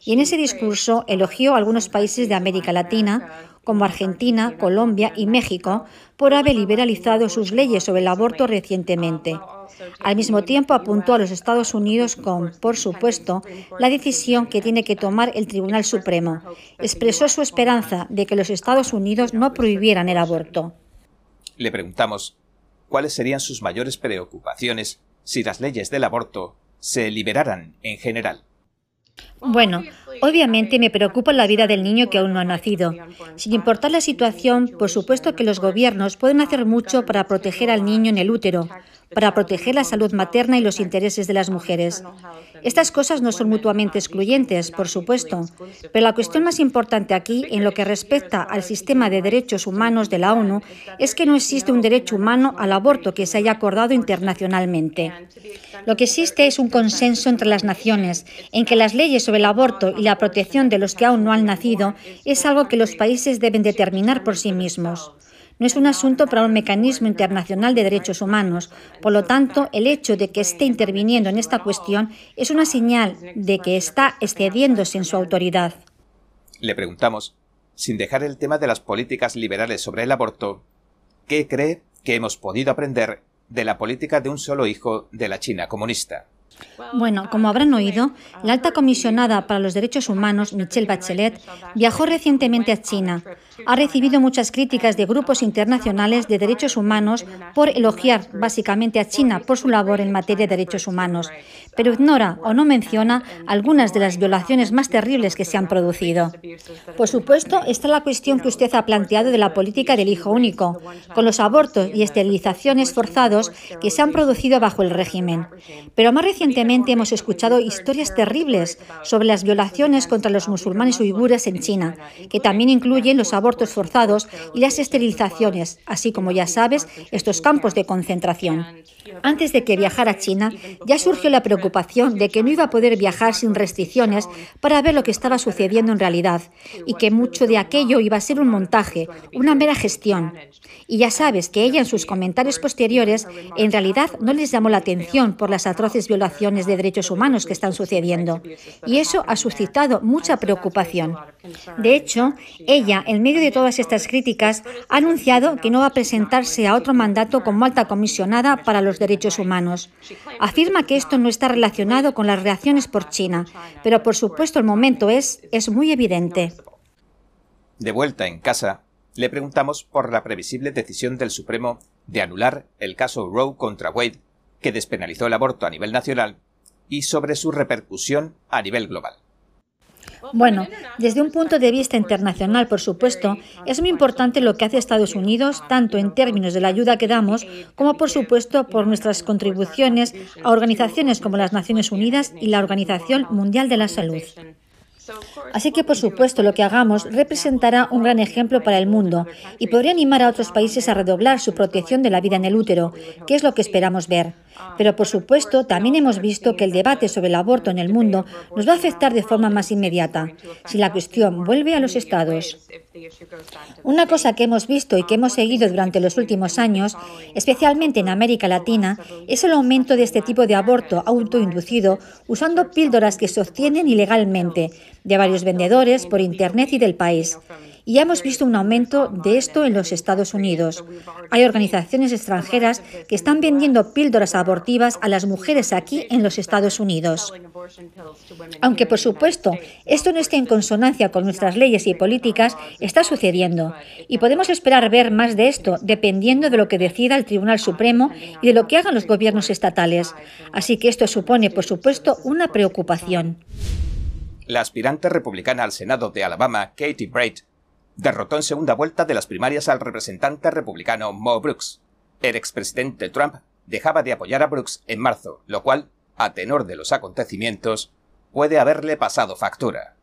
Y en ese discurso elogió a algunos países de América Latina, como Argentina, Colombia y México, por haber liberalizado sus leyes sobre el aborto recientemente. Al mismo tiempo apuntó a los Estados Unidos con, por supuesto, la decisión que tiene que tomar el Tribunal Supremo. Expresó su esperanza de que los Estados Unidos no prohibieran el aborto. Le preguntamos, cuáles serían sus mayores preocupaciones si las leyes del aborto se liberaran en general. Bueno, obviamente me preocupa la vida del niño que aún no ha nacido. Sin importar la situación, por supuesto que los gobiernos pueden hacer mucho para proteger al niño en el útero, para proteger la salud materna y los intereses de las mujeres. Estas cosas no son mutuamente excluyentes, por supuesto, pero la cuestión más importante aquí, en lo que respecta al sistema de derechos humanos de la ONU, es que no existe un derecho humano al aborto que se haya acordado internacionalmente. Lo que existe es un consenso entre las naciones en que las leyes sobre el aborto la protección de los que aún no han nacido es algo que los países deben determinar por sí mismos. No es un asunto para un mecanismo internacional de derechos humanos. Por lo tanto, el hecho de que esté interviniendo en esta cuestión es una señal de que está excediéndose en su autoridad. Le preguntamos, sin dejar el tema de las políticas liberales sobre el aborto, ¿qué cree que hemos podido aprender de la política de un solo hijo de la China comunista? Bueno, como habrán oído, la alta comisionada para los derechos humanos, Michelle Bachelet, viajó recientemente a China. Ha recibido muchas críticas de grupos internacionales de derechos humanos por elogiar básicamente a China por su labor en materia de derechos humanos, pero ignora o no menciona algunas de las violaciones más terribles que se han producido. Por supuesto, está la cuestión que usted ha planteado de la política del hijo único, con los abortos y esterilizaciones forzados que se han producido bajo el régimen. Pero más recientemente hemos escuchado historias terribles sobre las violaciones contra los musulmanes uigures en China, que también incluyen los abortos forzados y las esterilizaciones, así como ya sabes, estos campos de concentración. Antes de que viajara a China, ya surgió la preocupación de que no iba a poder viajar sin restricciones para ver lo que estaba sucediendo en realidad y que mucho de aquello iba a ser un montaje, una mera gestión. Y ya sabes que ella en sus comentarios posteriores en realidad no les llamó la atención por las atroces violaciones de derechos humanos que están sucediendo. Y eso ha suscitado mucha preocupación. De hecho, ella, en medio de todas estas críticas, ha anunciado que no va a presentarse a otro mandato como alta comisionada para los derechos humanos. Afirma que esto no está relacionado con las reacciones por China, pero por supuesto el momento es, es muy evidente. De vuelta en casa, le preguntamos por la previsible decisión del Supremo de anular el caso Roe contra Wade, que despenalizó el aborto a nivel nacional, y sobre su repercusión a nivel global. Bueno, desde un punto de vista internacional, por supuesto, es muy importante lo que hace Estados Unidos, tanto en términos de la ayuda que damos, como por supuesto por nuestras contribuciones a organizaciones como las Naciones Unidas y la Organización Mundial de la Salud. Así que, por supuesto, lo que hagamos representará un gran ejemplo para el mundo y podría animar a otros países a redoblar su protección de la vida en el útero, que es lo que esperamos ver. Pero, por supuesto, también hemos visto que el debate sobre el aborto en el mundo nos va a afectar de forma más inmediata si la cuestión vuelve a los estados. Una cosa que hemos visto y que hemos seguido durante los últimos años, especialmente en América Latina, es el aumento de este tipo de aborto autoinducido usando píldoras que se obtienen ilegalmente de varios vendedores por Internet y del país y hemos visto un aumento de esto en los Estados Unidos. Hay organizaciones extranjeras que están vendiendo píldoras abortivas a las mujeres aquí en los Estados Unidos. Aunque, por supuesto, esto no esté en consonancia con nuestras leyes y políticas, está sucediendo. Y podemos esperar ver más de esto dependiendo de lo que decida el Tribunal Supremo y de lo que hagan los gobiernos estatales. Así que esto supone, por supuesto, una preocupación. La aspirante republicana al Senado de Alabama, Katie Braid, derrotó en segunda vuelta de las primarias al representante republicano Mo Brooks. El expresidente Trump dejaba de apoyar a Brooks en marzo, lo cual, a tenor de los acontecimientos, puede haberle pasado factura.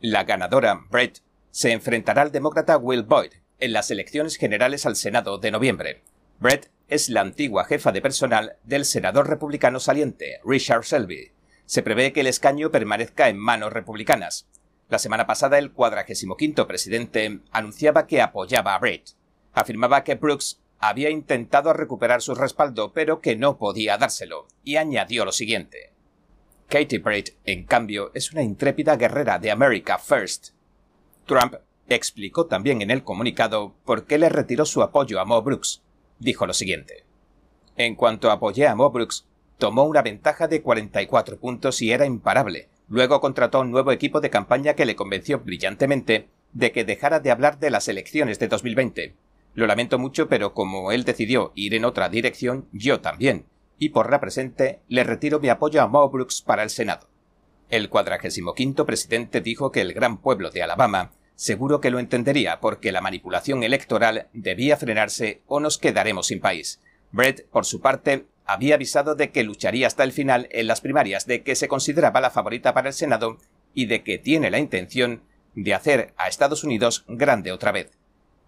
La ganadora, Brett, se enfrentará al demócrata Will Boyd en las elecciones generales al Senado de noviembre. Brett es la antigua jefa de personal del senador republicano saliente, Richard Selby. Se prevé que el escaño permanezca en manos republicanas, la semana pasada el 45 presidente anunciaba que apoyaba a Brett. Afirmaba que Brooks había intentado recuperar su respaldo pero que no podía dárselo, y añadió lo siguiente. Katie Braid, en cambio, es una intrépida guerrera de America First. Trump explicó también en el comunicado por qué le retiró su apoyo a Mo Brooks. Dijo lo siguiente. En cuanto apoyé a Mo Brooks, tomó una ventaja de 44 puntos y era imparable, Luego contrató un nuevo equipo de campaña que le convenció brillantemente de que dejara de hablar de las elecciones de 2020. Lo lamento mucho, pero como él decidió ir en otra dirección, yo también, y por la presente le retiro mi apoyo a Mo Brooks para el Senado. El cuadragésimo quinto presidente dijo que el gran pueblo de Alabama seguro que lo entendería porque la manipulación electoral debía frenarse o nos quedaremos sin país. Brett, por su parte, había avisado de que lucharía hasta el final en las primarias, de que se consideraba la favorita para el Senado y de que tiene la intención de hacer a Estados Unidos grande otra vez.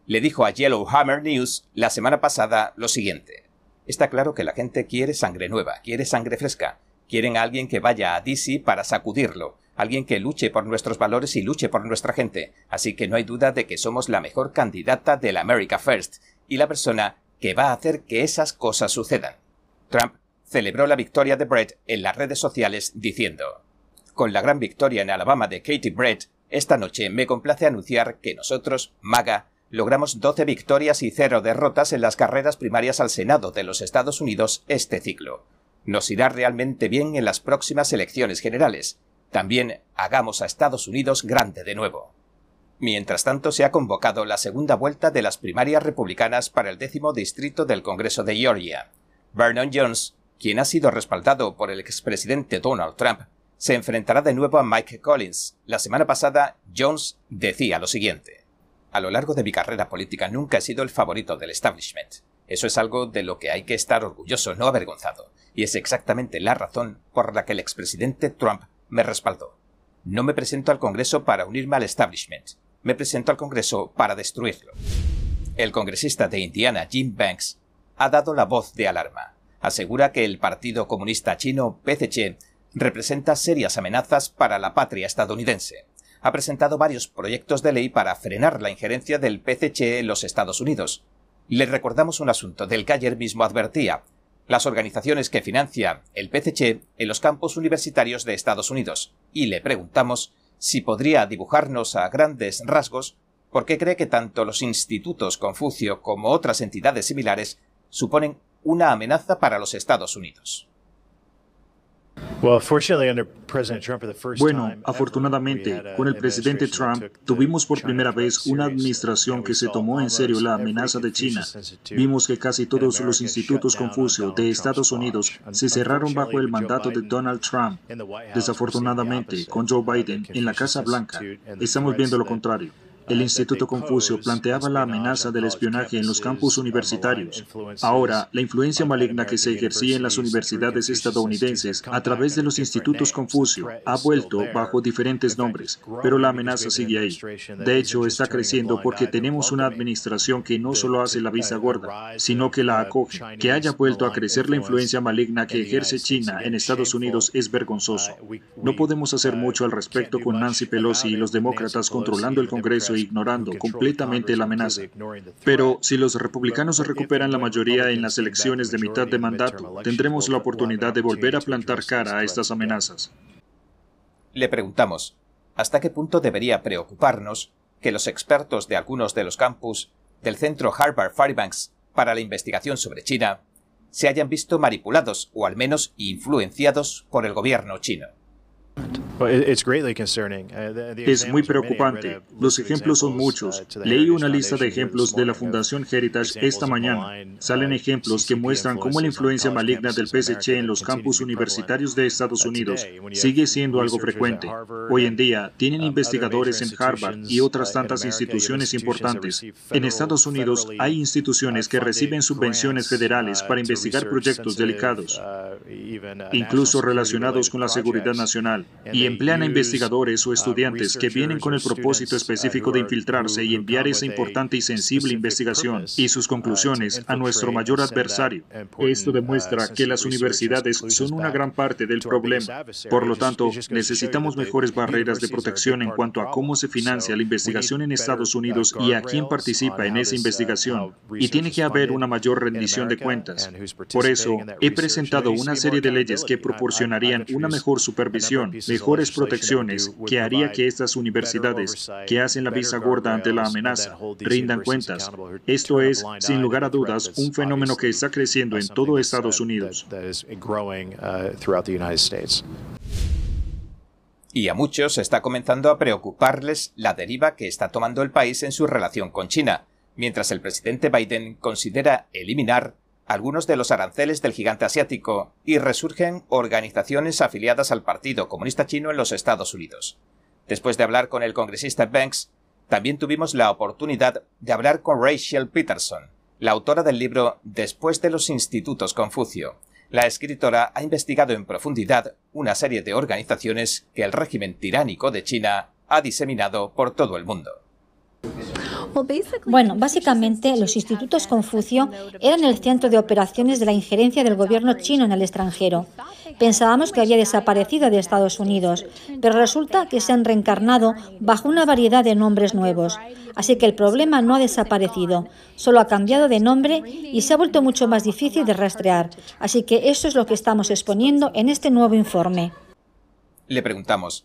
Le dijo a Yellowhammer News la semana pasada lo siguiente. Está claro que la gente quiere sangre nueva, quiere sangre fresca, quieren a alguien que vaya a DC para sacudirlo, alguien que luche por nuestros valores y luche por nuestra gente, así que no hay duda de que somos la mejor candidata del America First y la persona que va a hacer que esas cosas sucedan. Trump celebró la victoria de Brett en las redes sociales diciendo, Con la gran victoria en Alabama de Katie Brett, esta noche me complace anunciar que nosotros, MAGA, logramos 12 victorias y 0 derrotas en las carreras primarias al Senado de los Estados Unidos este ciclo. Nos irá realmente bien en las próximas elecciones generales. También hagamos a Estados Unidos grande de nuevo. Mientras tanto, se ha convocado la segunda vuelta de las primarias republicanas para el décimo distrito del Congreso de Georgia. Vernon Jones, quien ha sido respaldado por el expresidente Donald Trump, se enfrentará de nuevo a Mike Collins. La semana pasada, Jones decía lo siguiente. A lo largo de mi carrera política nunca he sido el favorito del establishment. Eso es algo de lo que hay que estar orgulloso, no avergonzado, y es exactamente la razón por la que el expresidente Trump me respaldó. No me presento al Congreso para unirme al establishment, me presento al Congreso para destruirlo. El congresista de Indiana, Jim Banks, ha dado la voz de alarma. Asegura que el Partido Comunista Chino, PCC, representa serias amenazas para la patria estadounidense. Ha presentado varios proyectos de ley para frenar la injerencia del PCC en los Estados Unidos. Le recordamos un asunto del que ayer mismo advertía. Las organizaciones que financia el PCC en los campos universitarios de Estados Unidos. Y le preguntamos si podría dibujarnos a grandes rasgos por qué cree que tanto los institutos Confucio como otras entidades similares suponen una amenaza para los Estados Unidos. Bueno, afortunadamente, con el presidente Trump tuvimos por primera vez una administración que se tomó en serio la amenaza de China. Vimos que casi todos los institutos Confucio de Estados Unidos se cerraron bajo el mandato de Donald Trump. Desafortunadamente, con Joe Biden en la Casa Blanca, estamos viendo lo contrario el Instituto Confucio planteaba la amenaza del espionaje en los campus universitarios. Ahora, la influencia maligna que se ejercía en las universidades estadounidenses a través de los institutos Confucio ha vuelto bajo diferentes nombres, pero la amenaza sigue ahí. De hecho, está creciendo porque tenemos una administración que no solo hace la vista gorda, sino que la acoge. Que haya vuelto a crecer la influencia maligna que ejerce China en Estados Unidos es vergonzoso. No podemos hacer mucho al respecto con Nancy Pelosi y los demócratas controlando el Congreso ignorando completamente la amenaza. Pero si los republicanos recuperan la mayoría en las elecciones de mitad de mandato, tendremos la oportunidad de volver a plantar cara a estas amenazas. Le preguntamos, ¿hasta qué punto debería preocuparnos que los expertos de algunos de los campus del centro Harvard Fairbanks para la investigación sobre China se hayan visto manipulados o al menos influenciados por el gobierno chino? Uh, es muy preocupante. Los ejemplos son muchos. Uh, Leí una lista de ejemplos de la Fundación Heritage esta mañana. Salen uh, ejemplos que muestran cómo la influencia maligna del PSC en los campus universitarios de Estados Unidos sigue siendo algo frecuente. Hoy en día, tienen investigadores en Harvard y otras tantas instituciones importantes. En Estados Unidos hay instituciones que reciben subvenciones federales para investigar proyectos delicados, incluso relacionados con la seguridad nacional y emplean a investigadores o estudiantes que vienen con el propósito específico de infiltrarse y enviar esa importante y sensible investigación y sus conclusiones a nuestro mayor adversario. Esto demuestra que las universidades son una gran parte del problema. Por lo tanto, necesitamos mejores barreras de protección en cuanto a cómo se financia la investigación en Estados Unidos y a quién participa en esa investigación. Y tiene que haber una mayor rendición de cuentas. Por eso, he presentado una serie de leyes que proporcionarían una mejor supervisión mejores protecciones que haría que estas universidades que hacen la visa gorda ante la amenaza rindan cuentas. Esto es, sin lugar a dudas, un fenómeno que está creciendo en todo Estados Unidos. Y a muchos está comenzando a preocuparles la deriva que está tomando el país en su relación con China. mientras el presidente Biden considera eliminar algunos de los aranceles del gigante asiático y resurgen organizaciones afiliadas al Partido Comunista Chino en los Estados Unidos. Después de hablar con el congresista Banks, también tuvimos la oportunidad de hablar con Rachel Peterson, la autora del libro Después de los Institutos Confucio. La escritora ha investigado en profundidad una serie de organizaciones que el régimen tiránico de China ha diseminado por todo el mundo. Bueno, básicamente los institutos Confucio eran el centro de operaciones de la injerencia del gobierno chino en el extranjero. Pensábamos que había desaparecido de Estados Unidos, pero resulta que se han reencarnado bajo una variedad de nombres nuevos. Así que el problema no ha desaparecido, solo ha cambiado de nombre y se ha vuelto mucho más difícil de rastrear. Así que eso es lo que estamos exponiendo en este nuevo informe. Le preguntamos,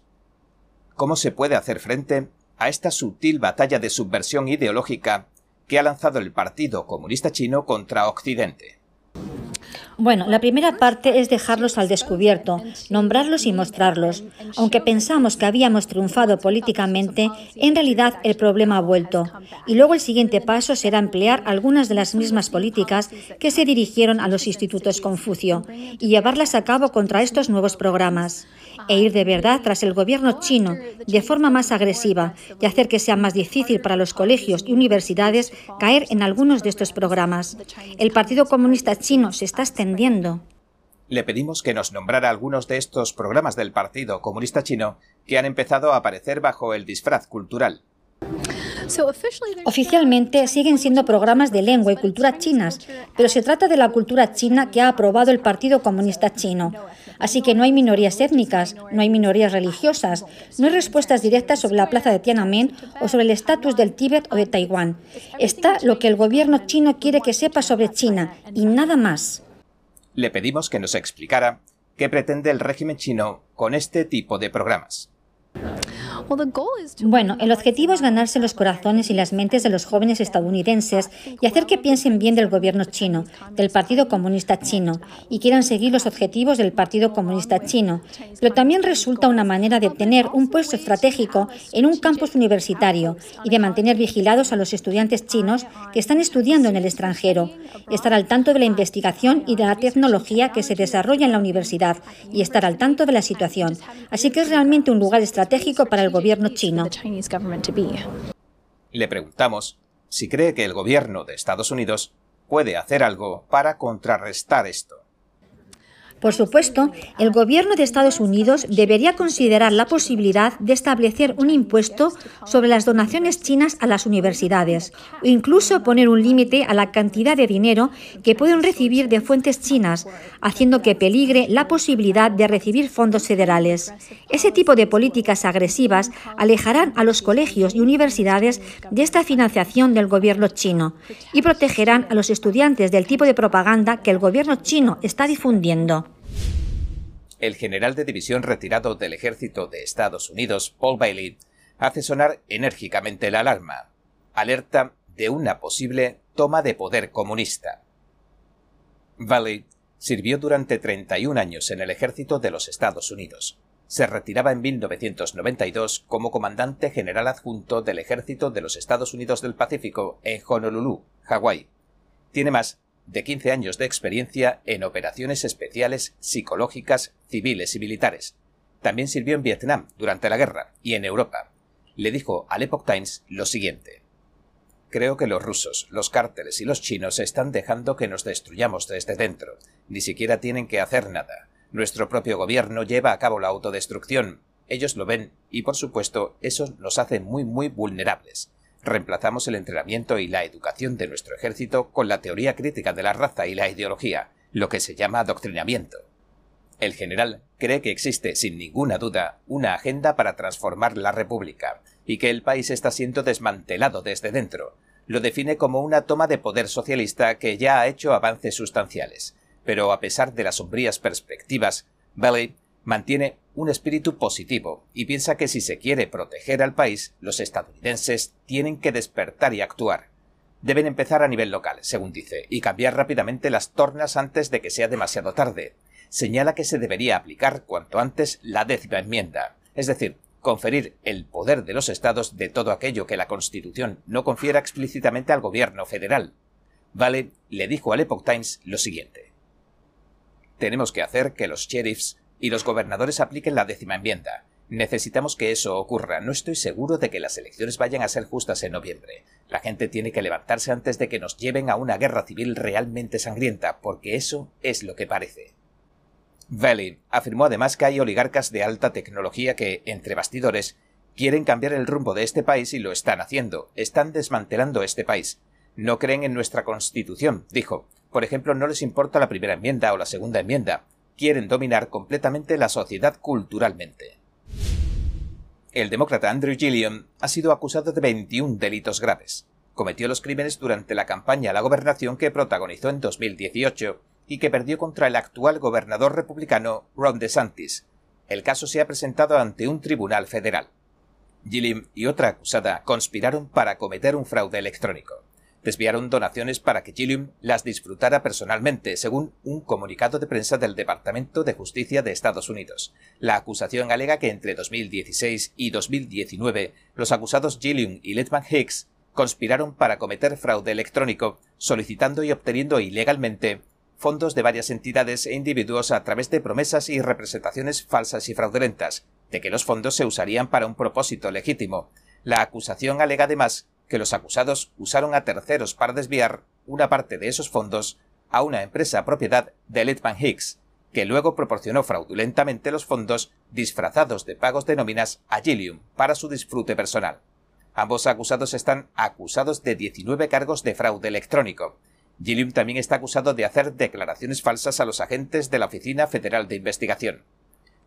¿cómo se puede hacer frente a esta sutil batalla de subversión ideológica que ha lanzado el Partido Comunista Chino contra Occidente. Bueno, la primera parte es dejarlos al descubierto, nombrarlos y mostrarlos. Aunque pensamos que habíamos triunfado políticamente, en realidad el problema ha vuelto. Y luego el siguiente paso será emplear algunas de las mismas políticas que se dirigieron a los institutos Confucio y llevarlas a cabo contra estos nuevos programas e ir de verdad tras el gobierno chino de forma más agresiva y hacer que sea más difícil para los colegios y universidades caer en algunos de estos programas. El Partido Comunista Chino se está extendiendo. Le pedimos que nos nombrara algunos de estos programas del Partido Comunista Chino que han empezado a aparecer bajo el disfraz cultural. Oficialmente siguen siendo programas de lengua y cultura chinas, pero se trata de la cultura china que ha aprobado el Partido Comunista Chino. Así que no hay minorías étnicas, no hay minorías religiosas, no hay respuestas directas sobre la plaza de Tiananmen o sobre el estatus del Tíbet o de Taiwán. Está lo que el gobierno chino quiere que sepa sobre China y nada más. Le pedimos que nos explicara qué pretende el régimen chino con este tipo de programas. Bueno, el objetivo es ganarse los corazones y las mentes de los jóvenes estadounidenses y hacer que piensen bien del gobierno chino, del Partido Comunista Chino, y quieran seguir los objetivos del Partido Comunista Chino. Pero también resulta una manera de tener un puesto estratégico en un campus universitario y de mantener vigilados a los estudiantes chinos que están estudiando en el extranjero, estar al tanto de la investigación y de la tecnología que se desarrolla en la universidad y estar al tanto de la situación. Así que es realmente un lugar estratégico para el gobierno chino. Le preguntamos si cree que el gobierno de Estados Unidos puede hacer algo para contrarrestar esto. Por supuesto, el gobierno de Estados Unidos debería considerar la posibilidad de establecer un impuesto sobre las donaciones chinas a las universidades o incluso poner un límite a la cantidad de dinero que pueden recibir de fuentes chinas, haciendo que peligre la posibilidad de recibir fondos federales. Ese tipo de políticas agresivas alejarán a los colegios y universidades de esta financiación del gobierno chino y protegerán a los estudiantes del tipo de propaganda que el gobierno chino está difundiendo el general de división retirado del ejército de Estados Unidos, Paul Bailey, hace sonar enérgicamente la alarma, alerta de una posible toma de poder comunista. Bailey sirvió durante 31 años en el ejército de los Estados Unidos. Se retiraba en 1992 como comandante general adjunto del ejército de los Estados Unidos del Pacífico en Honolulu, Hawái. Tiene más de 15 años de experiencia en operaciones especiales psicológicas, civiles y militares. También sirvió en Vietnam durante la guerra y en Europa. Le dijo al Epoch Times lo siguiente. Creo que los rusos, los cárteles y los chinos están dejando que nos destruyamos desde dentro. Ni siquiera tienen que hacer nada. Nuestro propio gobierno lleva a cabo la autodestrucción. Ellos lo ven y, por supuesto, eso nos hace muy, muy vulnerables reemplazamos el entrenamiento y la educación de nuestro ejército con la teoría crítica de la raza y la ideología, lo que se llama adoctrinamiento. El general cree que existe, sin ninguna duda, una agenda para transformar la República, y que el país está siendo desmantelado desde dentro. Lo define como una toma de poder socialista que ya ha hecho avances sustanciales. Pero a pesar de las sombrías perspectivas, Bailey mantiene un espíritu positivo y piensa que si se quiere proteger al país, los estadounidenses tienen que despertar y actuar. Deben empezar a nivel local, según dice, y cambiar rápidamente las tornas antes de que sea demasiado tarde. Señala que se debería aplicar cuanto antes la décima enmienda, es decir, conferir el poder de los estados de todo aquello que la Constitución no confiera explícitamente al gobierno federal. Vale le dijo al Epoch Times lo siguiente. Tenemos que hacer que los sheriffs y los gobernadores apliquen la décima enmienda. Necesitamos que eso ocurra. No estoy seguro de que las elecciones vayan a ser justas en noviembre. La gente tiene que levantarse antes de que nos lleven a una guerra civil realmente sangrienta, porque eso es lo que parece. Valley afirmó además que hay oligarcas de alta tecnología que, entre bastidores, quieren cambiar el rumbo de este país y lo están haciendo. Están desmantelando este país. No creen en nuestra constitución, dijo. Por ejemplo, no les importa la primera enmienda o la segunda enmienda. Quieren dominar completamente la sociedad culturalmente. El demócrata Andrew Gilliam ha sido acusado de 21 delitos graves. Cometió los crímenes durante la campaña a la gobernación que protagonizó en 2018 y que perdió contra el actual gobernador republicano Ron DeSantis. El caso se ha presentado ante un tribunal federal. Gilliam y otra acusada conspiraron para cometer un fraude electrónico. Desviaron donaciones para que Gilliam las disfrutara personalmente, según un comunicado de prensa del Departamento de Justicia de Estados Unidos. La acusación alega que entre 2016 y 2019 los acusados Gilliam y Letman Hicks conspiraron para cometer fraude electrónico, solicitando y obteniendo ilegalmente fondos de varias entidades e individuos a través de promesas y representaciones falsas y fraudulentas, de que los fondos se usarían para un propósito legítimo. La acusación alega además que los acusados usaron a terceros para desviar una parte de esos fondos a una empresa propiedad de Letman Hicks, que luego proporcionó fraudulentamente los fondos disfrazados de pagos de nóminas a Gillium para su disfrute personal. Ambos acusados están acusados de 19 cargos de fraude electrónico, Gilliam también está acusado de hacer declaraciones falsas a los agentes de la Oficina Federal de Investigación.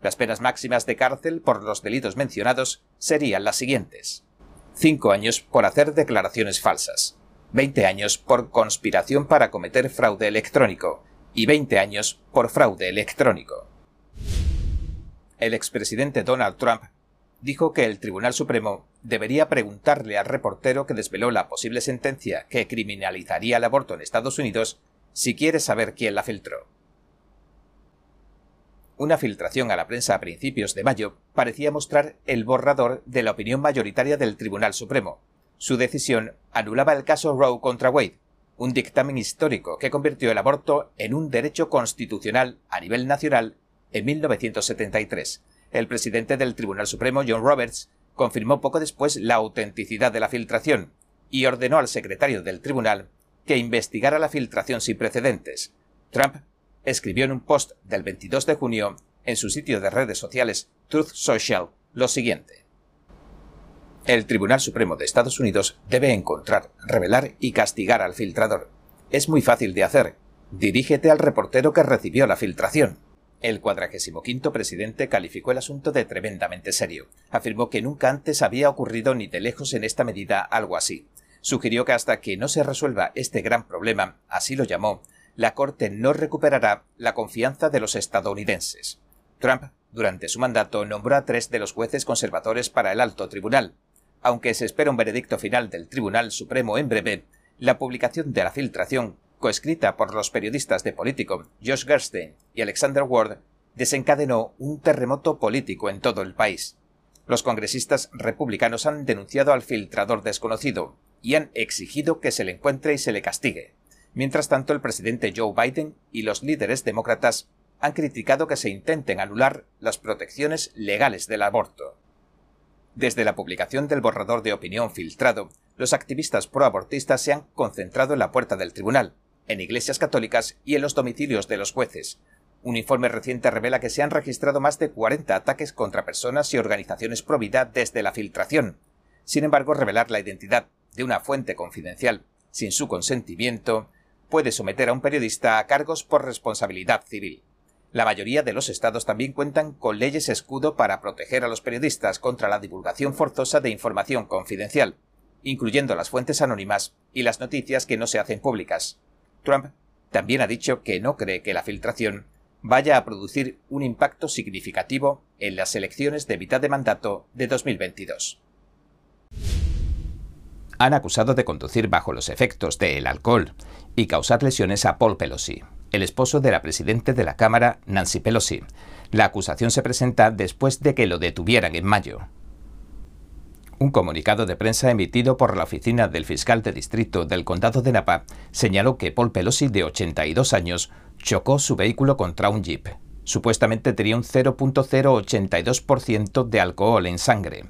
Las penas máximas de cárcel por los delitos mencionados serían las siguientes. 5 años por hacer declaraciones falsas, 20 años por conspiración para cometer fraude electrónico y 20 años por fraude electrónico. El expresidente Donald Trump dijo que el Tribunal Supremo debería preguntarle al reportero que desveló la posible sentencia que criminalizaría el aborto en Estados Unidos si quiere saber quién la filtró. Una filtración a la prensa a principios de mayo parecía mostrar el borrador de la opinión mayoritaria del Tribunal Supremo. Su decisión anulaba el caso Roe contra Wade, un dictamen histórico que convirtió el aborto en un derecho constitucional a nivel nacional en 1973 el presidente del Tribunal Supremo, John Roberts, confirmó poco después la autenticidad de la filtración y ordenó al secretario del tribunal que investigara la filtración sin precedentes. Trump escribió en un post del 22 de junio en su sitio de redes sociales Truth Social lo siguiente. El Tribunal Supremo de Estados Unidos debe encontrar, revelar y castigar al filtrador. Es muy fácil de hacer. Dirígete al reportero que recibió la filtración. El cuadragésimo quinto presidente calificó el asunto de tremendamente serio. Afirmó que nunca antes había ocurrido ni de lejos en esta medida algo así. Sugirió que hasta que no se resuelva este gran problema, así lo llamó, la Corte no recuperará la confianza de los estadounidenses. Trump, durante su mandato, nombró a tres de los jueces conservadores para el alto tribunal. Aunque se espera un veredicto final del Tribunal Supremo en breve, la publicación de la filtración coescrita por los periodistas de Político Josh Gerstein y Alexander Ward, desencadenó un terremoto político en todo el país. Los congresistas republicanos han denunciado al filtrador desconocido y han exigido que se le encuentre y se le castigue. Mientras tanto, el presidente Joe Biden y los líderes demócratas han criticado que se intenten anular las protecciones legales del aborto. Desde la publicación del borrador de opinión filtrado, los activistas proabortistas se han concentrado en la puerta del tribunal, en iglesias católicas y en los domicilios de los jueces. Un informe reciente revela que se han registrado más de 40 ataques contra personas y organizaciones pro vida desde la filtración. Sin embargo, revelar la identidad de una fuente confidencial sin su consentimiento puede someter a un periodista a cargos por responsabilidad civil. La mayoría de los estados también cuentan con leyes escudo para proteger a los periodistas contra la divulgación forzosa de información confidencial, incluyendo las fuentes anónimas y las noticias que no se hacen públicas. Trump también ha dicho que no cree que la filtración vaya a producir un impacto significativo en las elecciones de mitad de mandato de 2022. Han acusado de conducir bajo los efectos del alcohol y causar lesiones a Paul Pelosi, el esposo de la presidenta de la Cámara, Nancy Pelosi. La acusación se presenta después de que lo detuvieran en mayo. Un comunicado de prensa emitido por la oficina del fiscal de distrito del condado de Napa señaló que Paul Pelosi, de 82 años, chocó su vehículo contra un jeep. Supuestamente tenía un 0.082% de alcohol en sangre.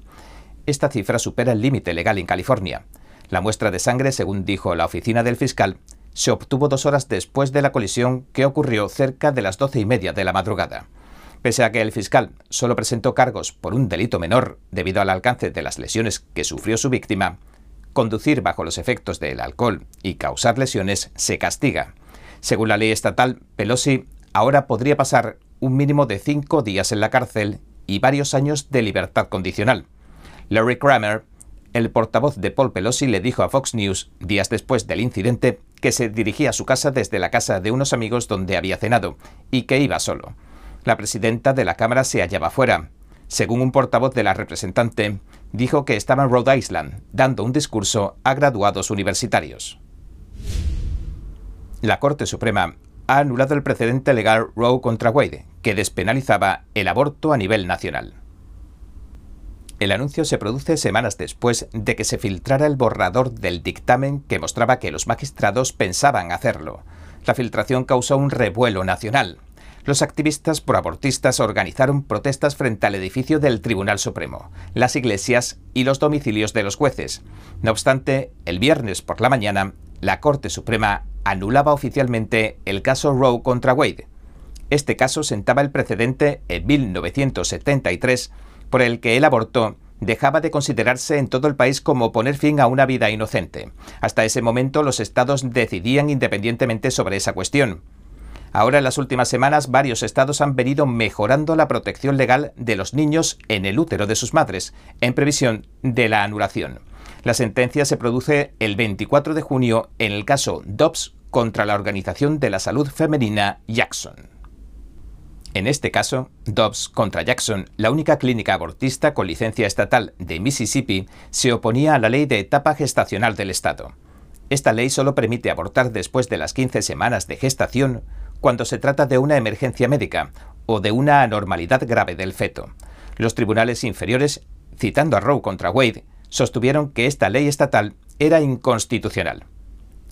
Esta cifra supera el límite legal en California. La muestra de sangre, según dijo la oficina del fiscal, se obtuvo dos horas después de la colisión que ocurrió cerca de las doce y media de la madrugada. Pese a que el fiscal solo presentó cargos por un delito menor debido al alcance de las lesiones que sufrió su víctima, conducir bajo los efectos del alcohol y causar lesiones se castiga. Según la ley estatal, Pelosi ahora podría pasar un mínimo de cinco días en la cárcel y varios años de libertad condicional. Larry Kramer, el portavoz de Paul Pelosi, le dijo a Fox News, días después del incidente, que se dirigía a su casa desde la casa de unos amigos donde había cenado y que iba solo. La presidenta de la Cámara se hallaba fuera. Según un portavoz de la representante, dijo que estaba en Rhode Island dando un discurso a graduados universitarios. La Corte Suprema ha anulado el precedente legal Roe contra Wade, que despenalizaba el aborto a nivel nacional. El anuncio se produce semanas después de que se filtrara el borrador del dictamen que mostraba que los magistrados pensaban hacerlo. La filtración causó un revuelo nacional los activistas proabortistas organizaron protestas frente al edificio del Tribunal Supremo, las iglesias y los domicilios de los jueces. No obstante, el viernes por la mañana, la Corte Suprema anulaba oficialmente el caso Roe contra Wade. Este caso sentaba el precedente en 1973 por el que el aborto dejaba de considerarse en todo el país como poner fin a una vida inocente. Hasta ese momento los estados decidían independientemente sobre esa cuestión. Ahora en las últimas semanas varios estados han venido mejorando la protección legal de los niños en el útero de sus madres, en previsión de la anulación. La sentencia se produce el 24 de junio en el caso Dobbs contra la Organización de la Salud Femenina Jackson. En este caso, Dobbs contra Jackson, la única clínica abortista con licencia estatal de Mississippi, se oponía a la ley de etapa gestacional del Estado. Esta ley solo permite abortar después de las 15 semanas de gestación cuando se trata de una emergencia médica o de una anormalidad grave del feto. Los tribunales inferiores, citando a Roe contra Wade, sostuvieron que esta ley estatal era inconstitucional.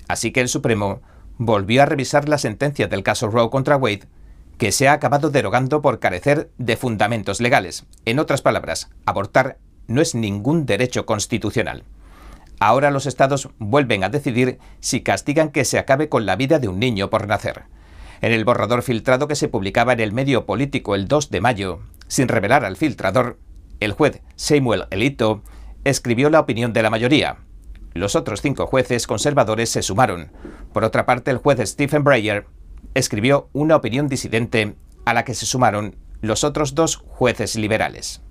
Así que el Supremo volvió a revisar la sentencia del caso Roe contra Wade, que se ha acabado derogando por carecer de fundamentos legales. En otras palabras, abortar no es ningún derecho constitucional. Ahora los estados vuelven a decidir si castigan que se acabe con la vida de un niño por nacer. En el borrador filtrado que se publicaba en el medio político el 2 de mayo, sin revelar al filtrador, el juez Samuel Elito escribió la opinión de la mayoría. Los otros cinco jueces conservadores se sumaron. Por otra parte, el juez Stephen Breyer escribió una opinión disidente a la que se sumaron los otros dos jueces liberales.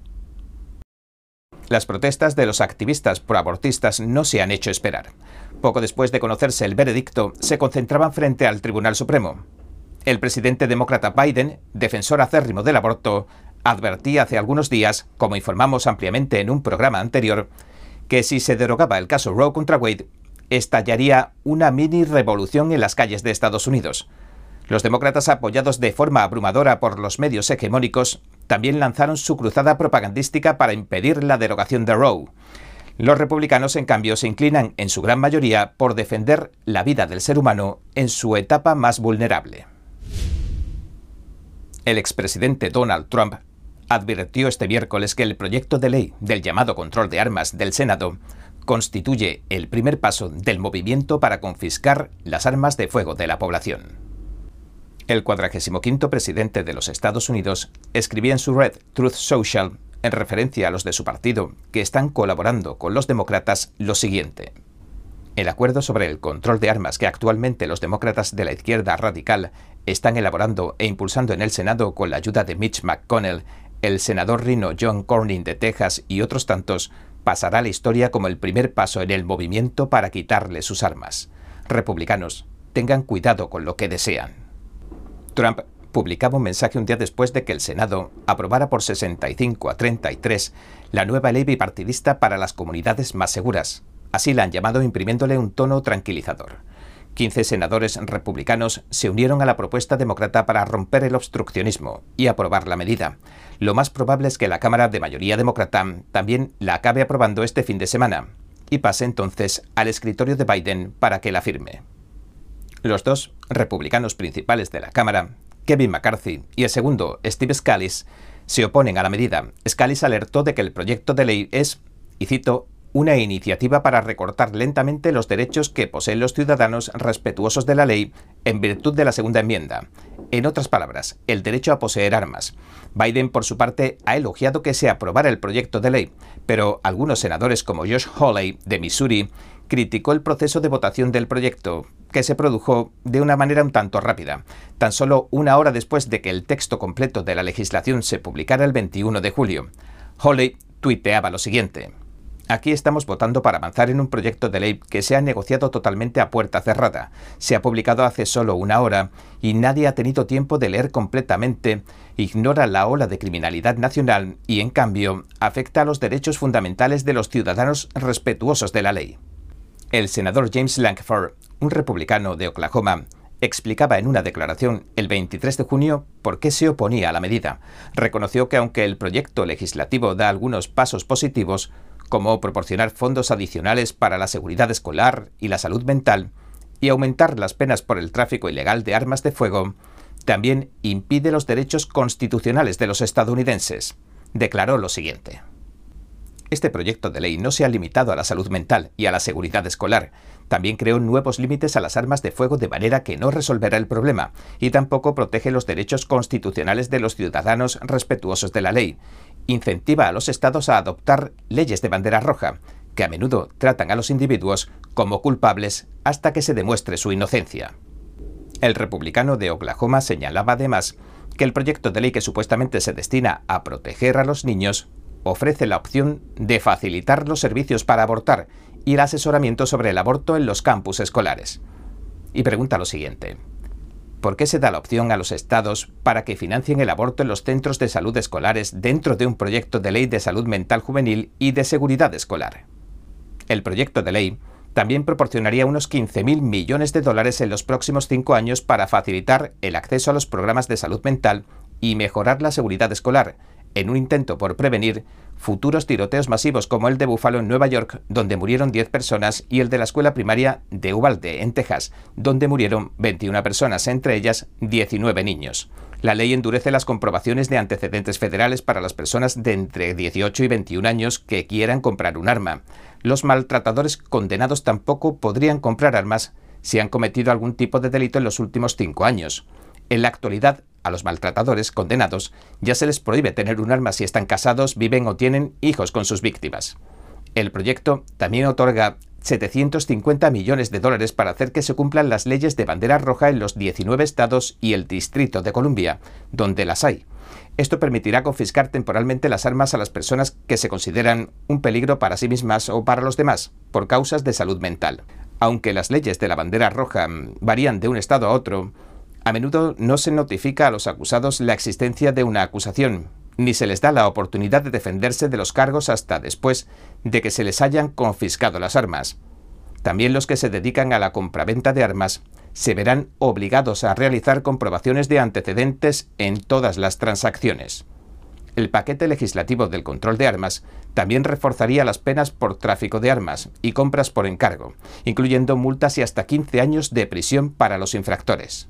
Las protestas de los activistas proabortistas no se han hecho esperar. Poco después de conocerse el veredicto, se concentraban frente al Tribunal Supremo. El presidente demócrata Biden, defensor acérrimo del aborto, advertía hace algunos días, como informamos ampliamente en un programa anterior, que si se derogaba el caso Roe contra Wade, estallaría una mini revolución en las calles de Estados Unidos. Los demócratas, apoyados de forma abrumadora por los medios hegemónicos, también lanzaron su cruzada propagandística para impedir la derogación de Roe. Los republicanos, en cambio, se inclinan en su gran mayoría por defender la vida del ser humano en su etapa más vulnerable. El expresidente Donald Trump advirtió este miércoles que el proyecto de ley del llamado control de armas del Senado constituye el primer paso del movimiento para confiscar las armas de fuego de la población. El 45 presidente de los Estados Unidos escribía en su red Truth Social, en referencia a los de su partido que están colaborando con los demócratas, lo siguiente. El acuerdo sobre el control de armas que actualmente los demócratas de la izquierda radical están elaborando e impulsando en el Senado con la ayuda de Mitch McConnell, el senador rino John Cornyn de Texas y otros tantos, pasará a la historia como el primer paso en el movimiento para quitarle sus armas. Republicanos, tengan cuidado con lo que desean. Trump publicaba un mensaje un día después de que el Senado aprobara por 65 a 33 la nueva ley bipartidista para las comunidades más seguras. Así la han llamado imprimiéndole un tono tranquilizador. 15 senadores republicanos se unieron a la propuesta demócrata para romper el obstruccionismo y aprobar la medida. Lo más probable es que la Cámara de mayoría demócrata también la acabe aprobando este fin de semana y pase entonces al escritorio de Biden para que la firme. Los dos republicanos principales de la Cámara, Kevin McCarthy y el segundo, Steve Scalise, se oponen a la medida. Scalise alertó de que el proyecto de ley es, y cito, una iniciativa para recortar lentamente los derechos que poseen los ciudadanos respetuosos de la ley en virtud de la segunda enmienda. En otras palabras, el derecho a poseer armas. Biden, por su parte, ha elogiado que se aprobara el proyecto de ley, pero algunos senadores como Josh Hawley, de Missouri, criticó el proceso de votación del proyecto, que se produjo de una manera un tanto rápida, tan solo una hora después de que el texto completo de la legislación se publicara el 21 de julio. Hawley tuiteaba lo siguiente. Aquí estamos votando para avanzar en un proyecto de ley que se ha negociado totalmente a puerta cerrada. Se ha publicado hace solo una hora y nadie ha tenido tiempo de leer completamente. Ignora la ola de criminalidad nacional y, en cambio, afecta a los derechos fundamentales de los ciudadanos respetuosos de la ley. El senador James Lankford, un republicano de Oklahoma, explicaba en una declaración el 23 de junio por qué se oponía a la medida. Reconoció que aunque el proyecto legislativo da algunos pasos positivos, como proporcionar fondos adicionales para la seguridad escolar y la salud mental, y aumentar las penas por el tráfico ilegal de armas de fuego, también impide los derechos constitucionales de los estadounidenses. Declaró lo siguiente. Este proyecto de ley no se ha limitado a la salud mental y a la seguridad escolar. También creó nuevos límites a las armas de fuego de manera que no resolverá el problema y tampoco protege los derechos constitucionales de los ciudadanos respetuosos de la ley. Incentiva a los estados a adoptar leyes de bandera roja, que a menudo tratan a los individuos como culpables hasta que se demuestre su inocencia. El republicano de Oklahoma señalaba además que el proyecto de ley que supuestamente se destina a proteger a los niños ofrece la opción de facilitar los servicios para abortar y el asesoramiento sobre el aborto en los campus escolares. Y pregunta lo siguiente. ¿Por qué se da la opción a los estados para que financien el aborto en los centros de salud escolares dentro de un proyecto de ley de salud mental juvenil y de seguridad escolar? El proyecto de ley también proporcionaría unos 15.000 millones de dólares en los próximos cinco años para facilitar el acceso a los programas de salud mental y mejorar la seguridad escolar, en un intento por prevenir futuros tiroteos masivos como el de Buffalo en Nueva York, donde murieron 10 personas, y el de la escuela primaria de Uvalde, en Texas, donde murieron 21 personas, entre ellas 19 niños. La ley endurece las comprobaciones de antecedentes federales para las personas de entre 18 y 21 años que quieran comprar un arma. Los maltratadores condenados tampoco podrían comprar armas si han cometido algún tipo de delito en los últimos cinco años. En la actualidad, a los maltratadores condenados ya se les prohíbe tener un arma si están casados, viven o tienen hijos con sus víctimas. El proyecto también otorga 750 millones de dólares para hacer que se cumplan las leyes de bandera roja en los 19 estados y el Distrito de Columbia, donde las hay. Esto permitirá confiscar temporalmente las armas a las personas que se consideran un peligro para sí mismas o para los demás, por causas de salud mental. Aunque las leyes de la bandera roja mm, varían de un estado a otro, a menudo no se notifica a los acusados la existencia de una acusación, ni se les da la oportunidad de defenderse de los cargos hasta después de que se les hayan confiscado las armas. También los que se dedican a la compraventa de armas se verán obligados a realizar comprobaciones de antecedentes en todas las transacciones. El paquete legislativo del control de armas también reforzaría las penas por tráfico de armas y compras por encargo, incluyendo multas y hasta 15 años de prisión para los infractores.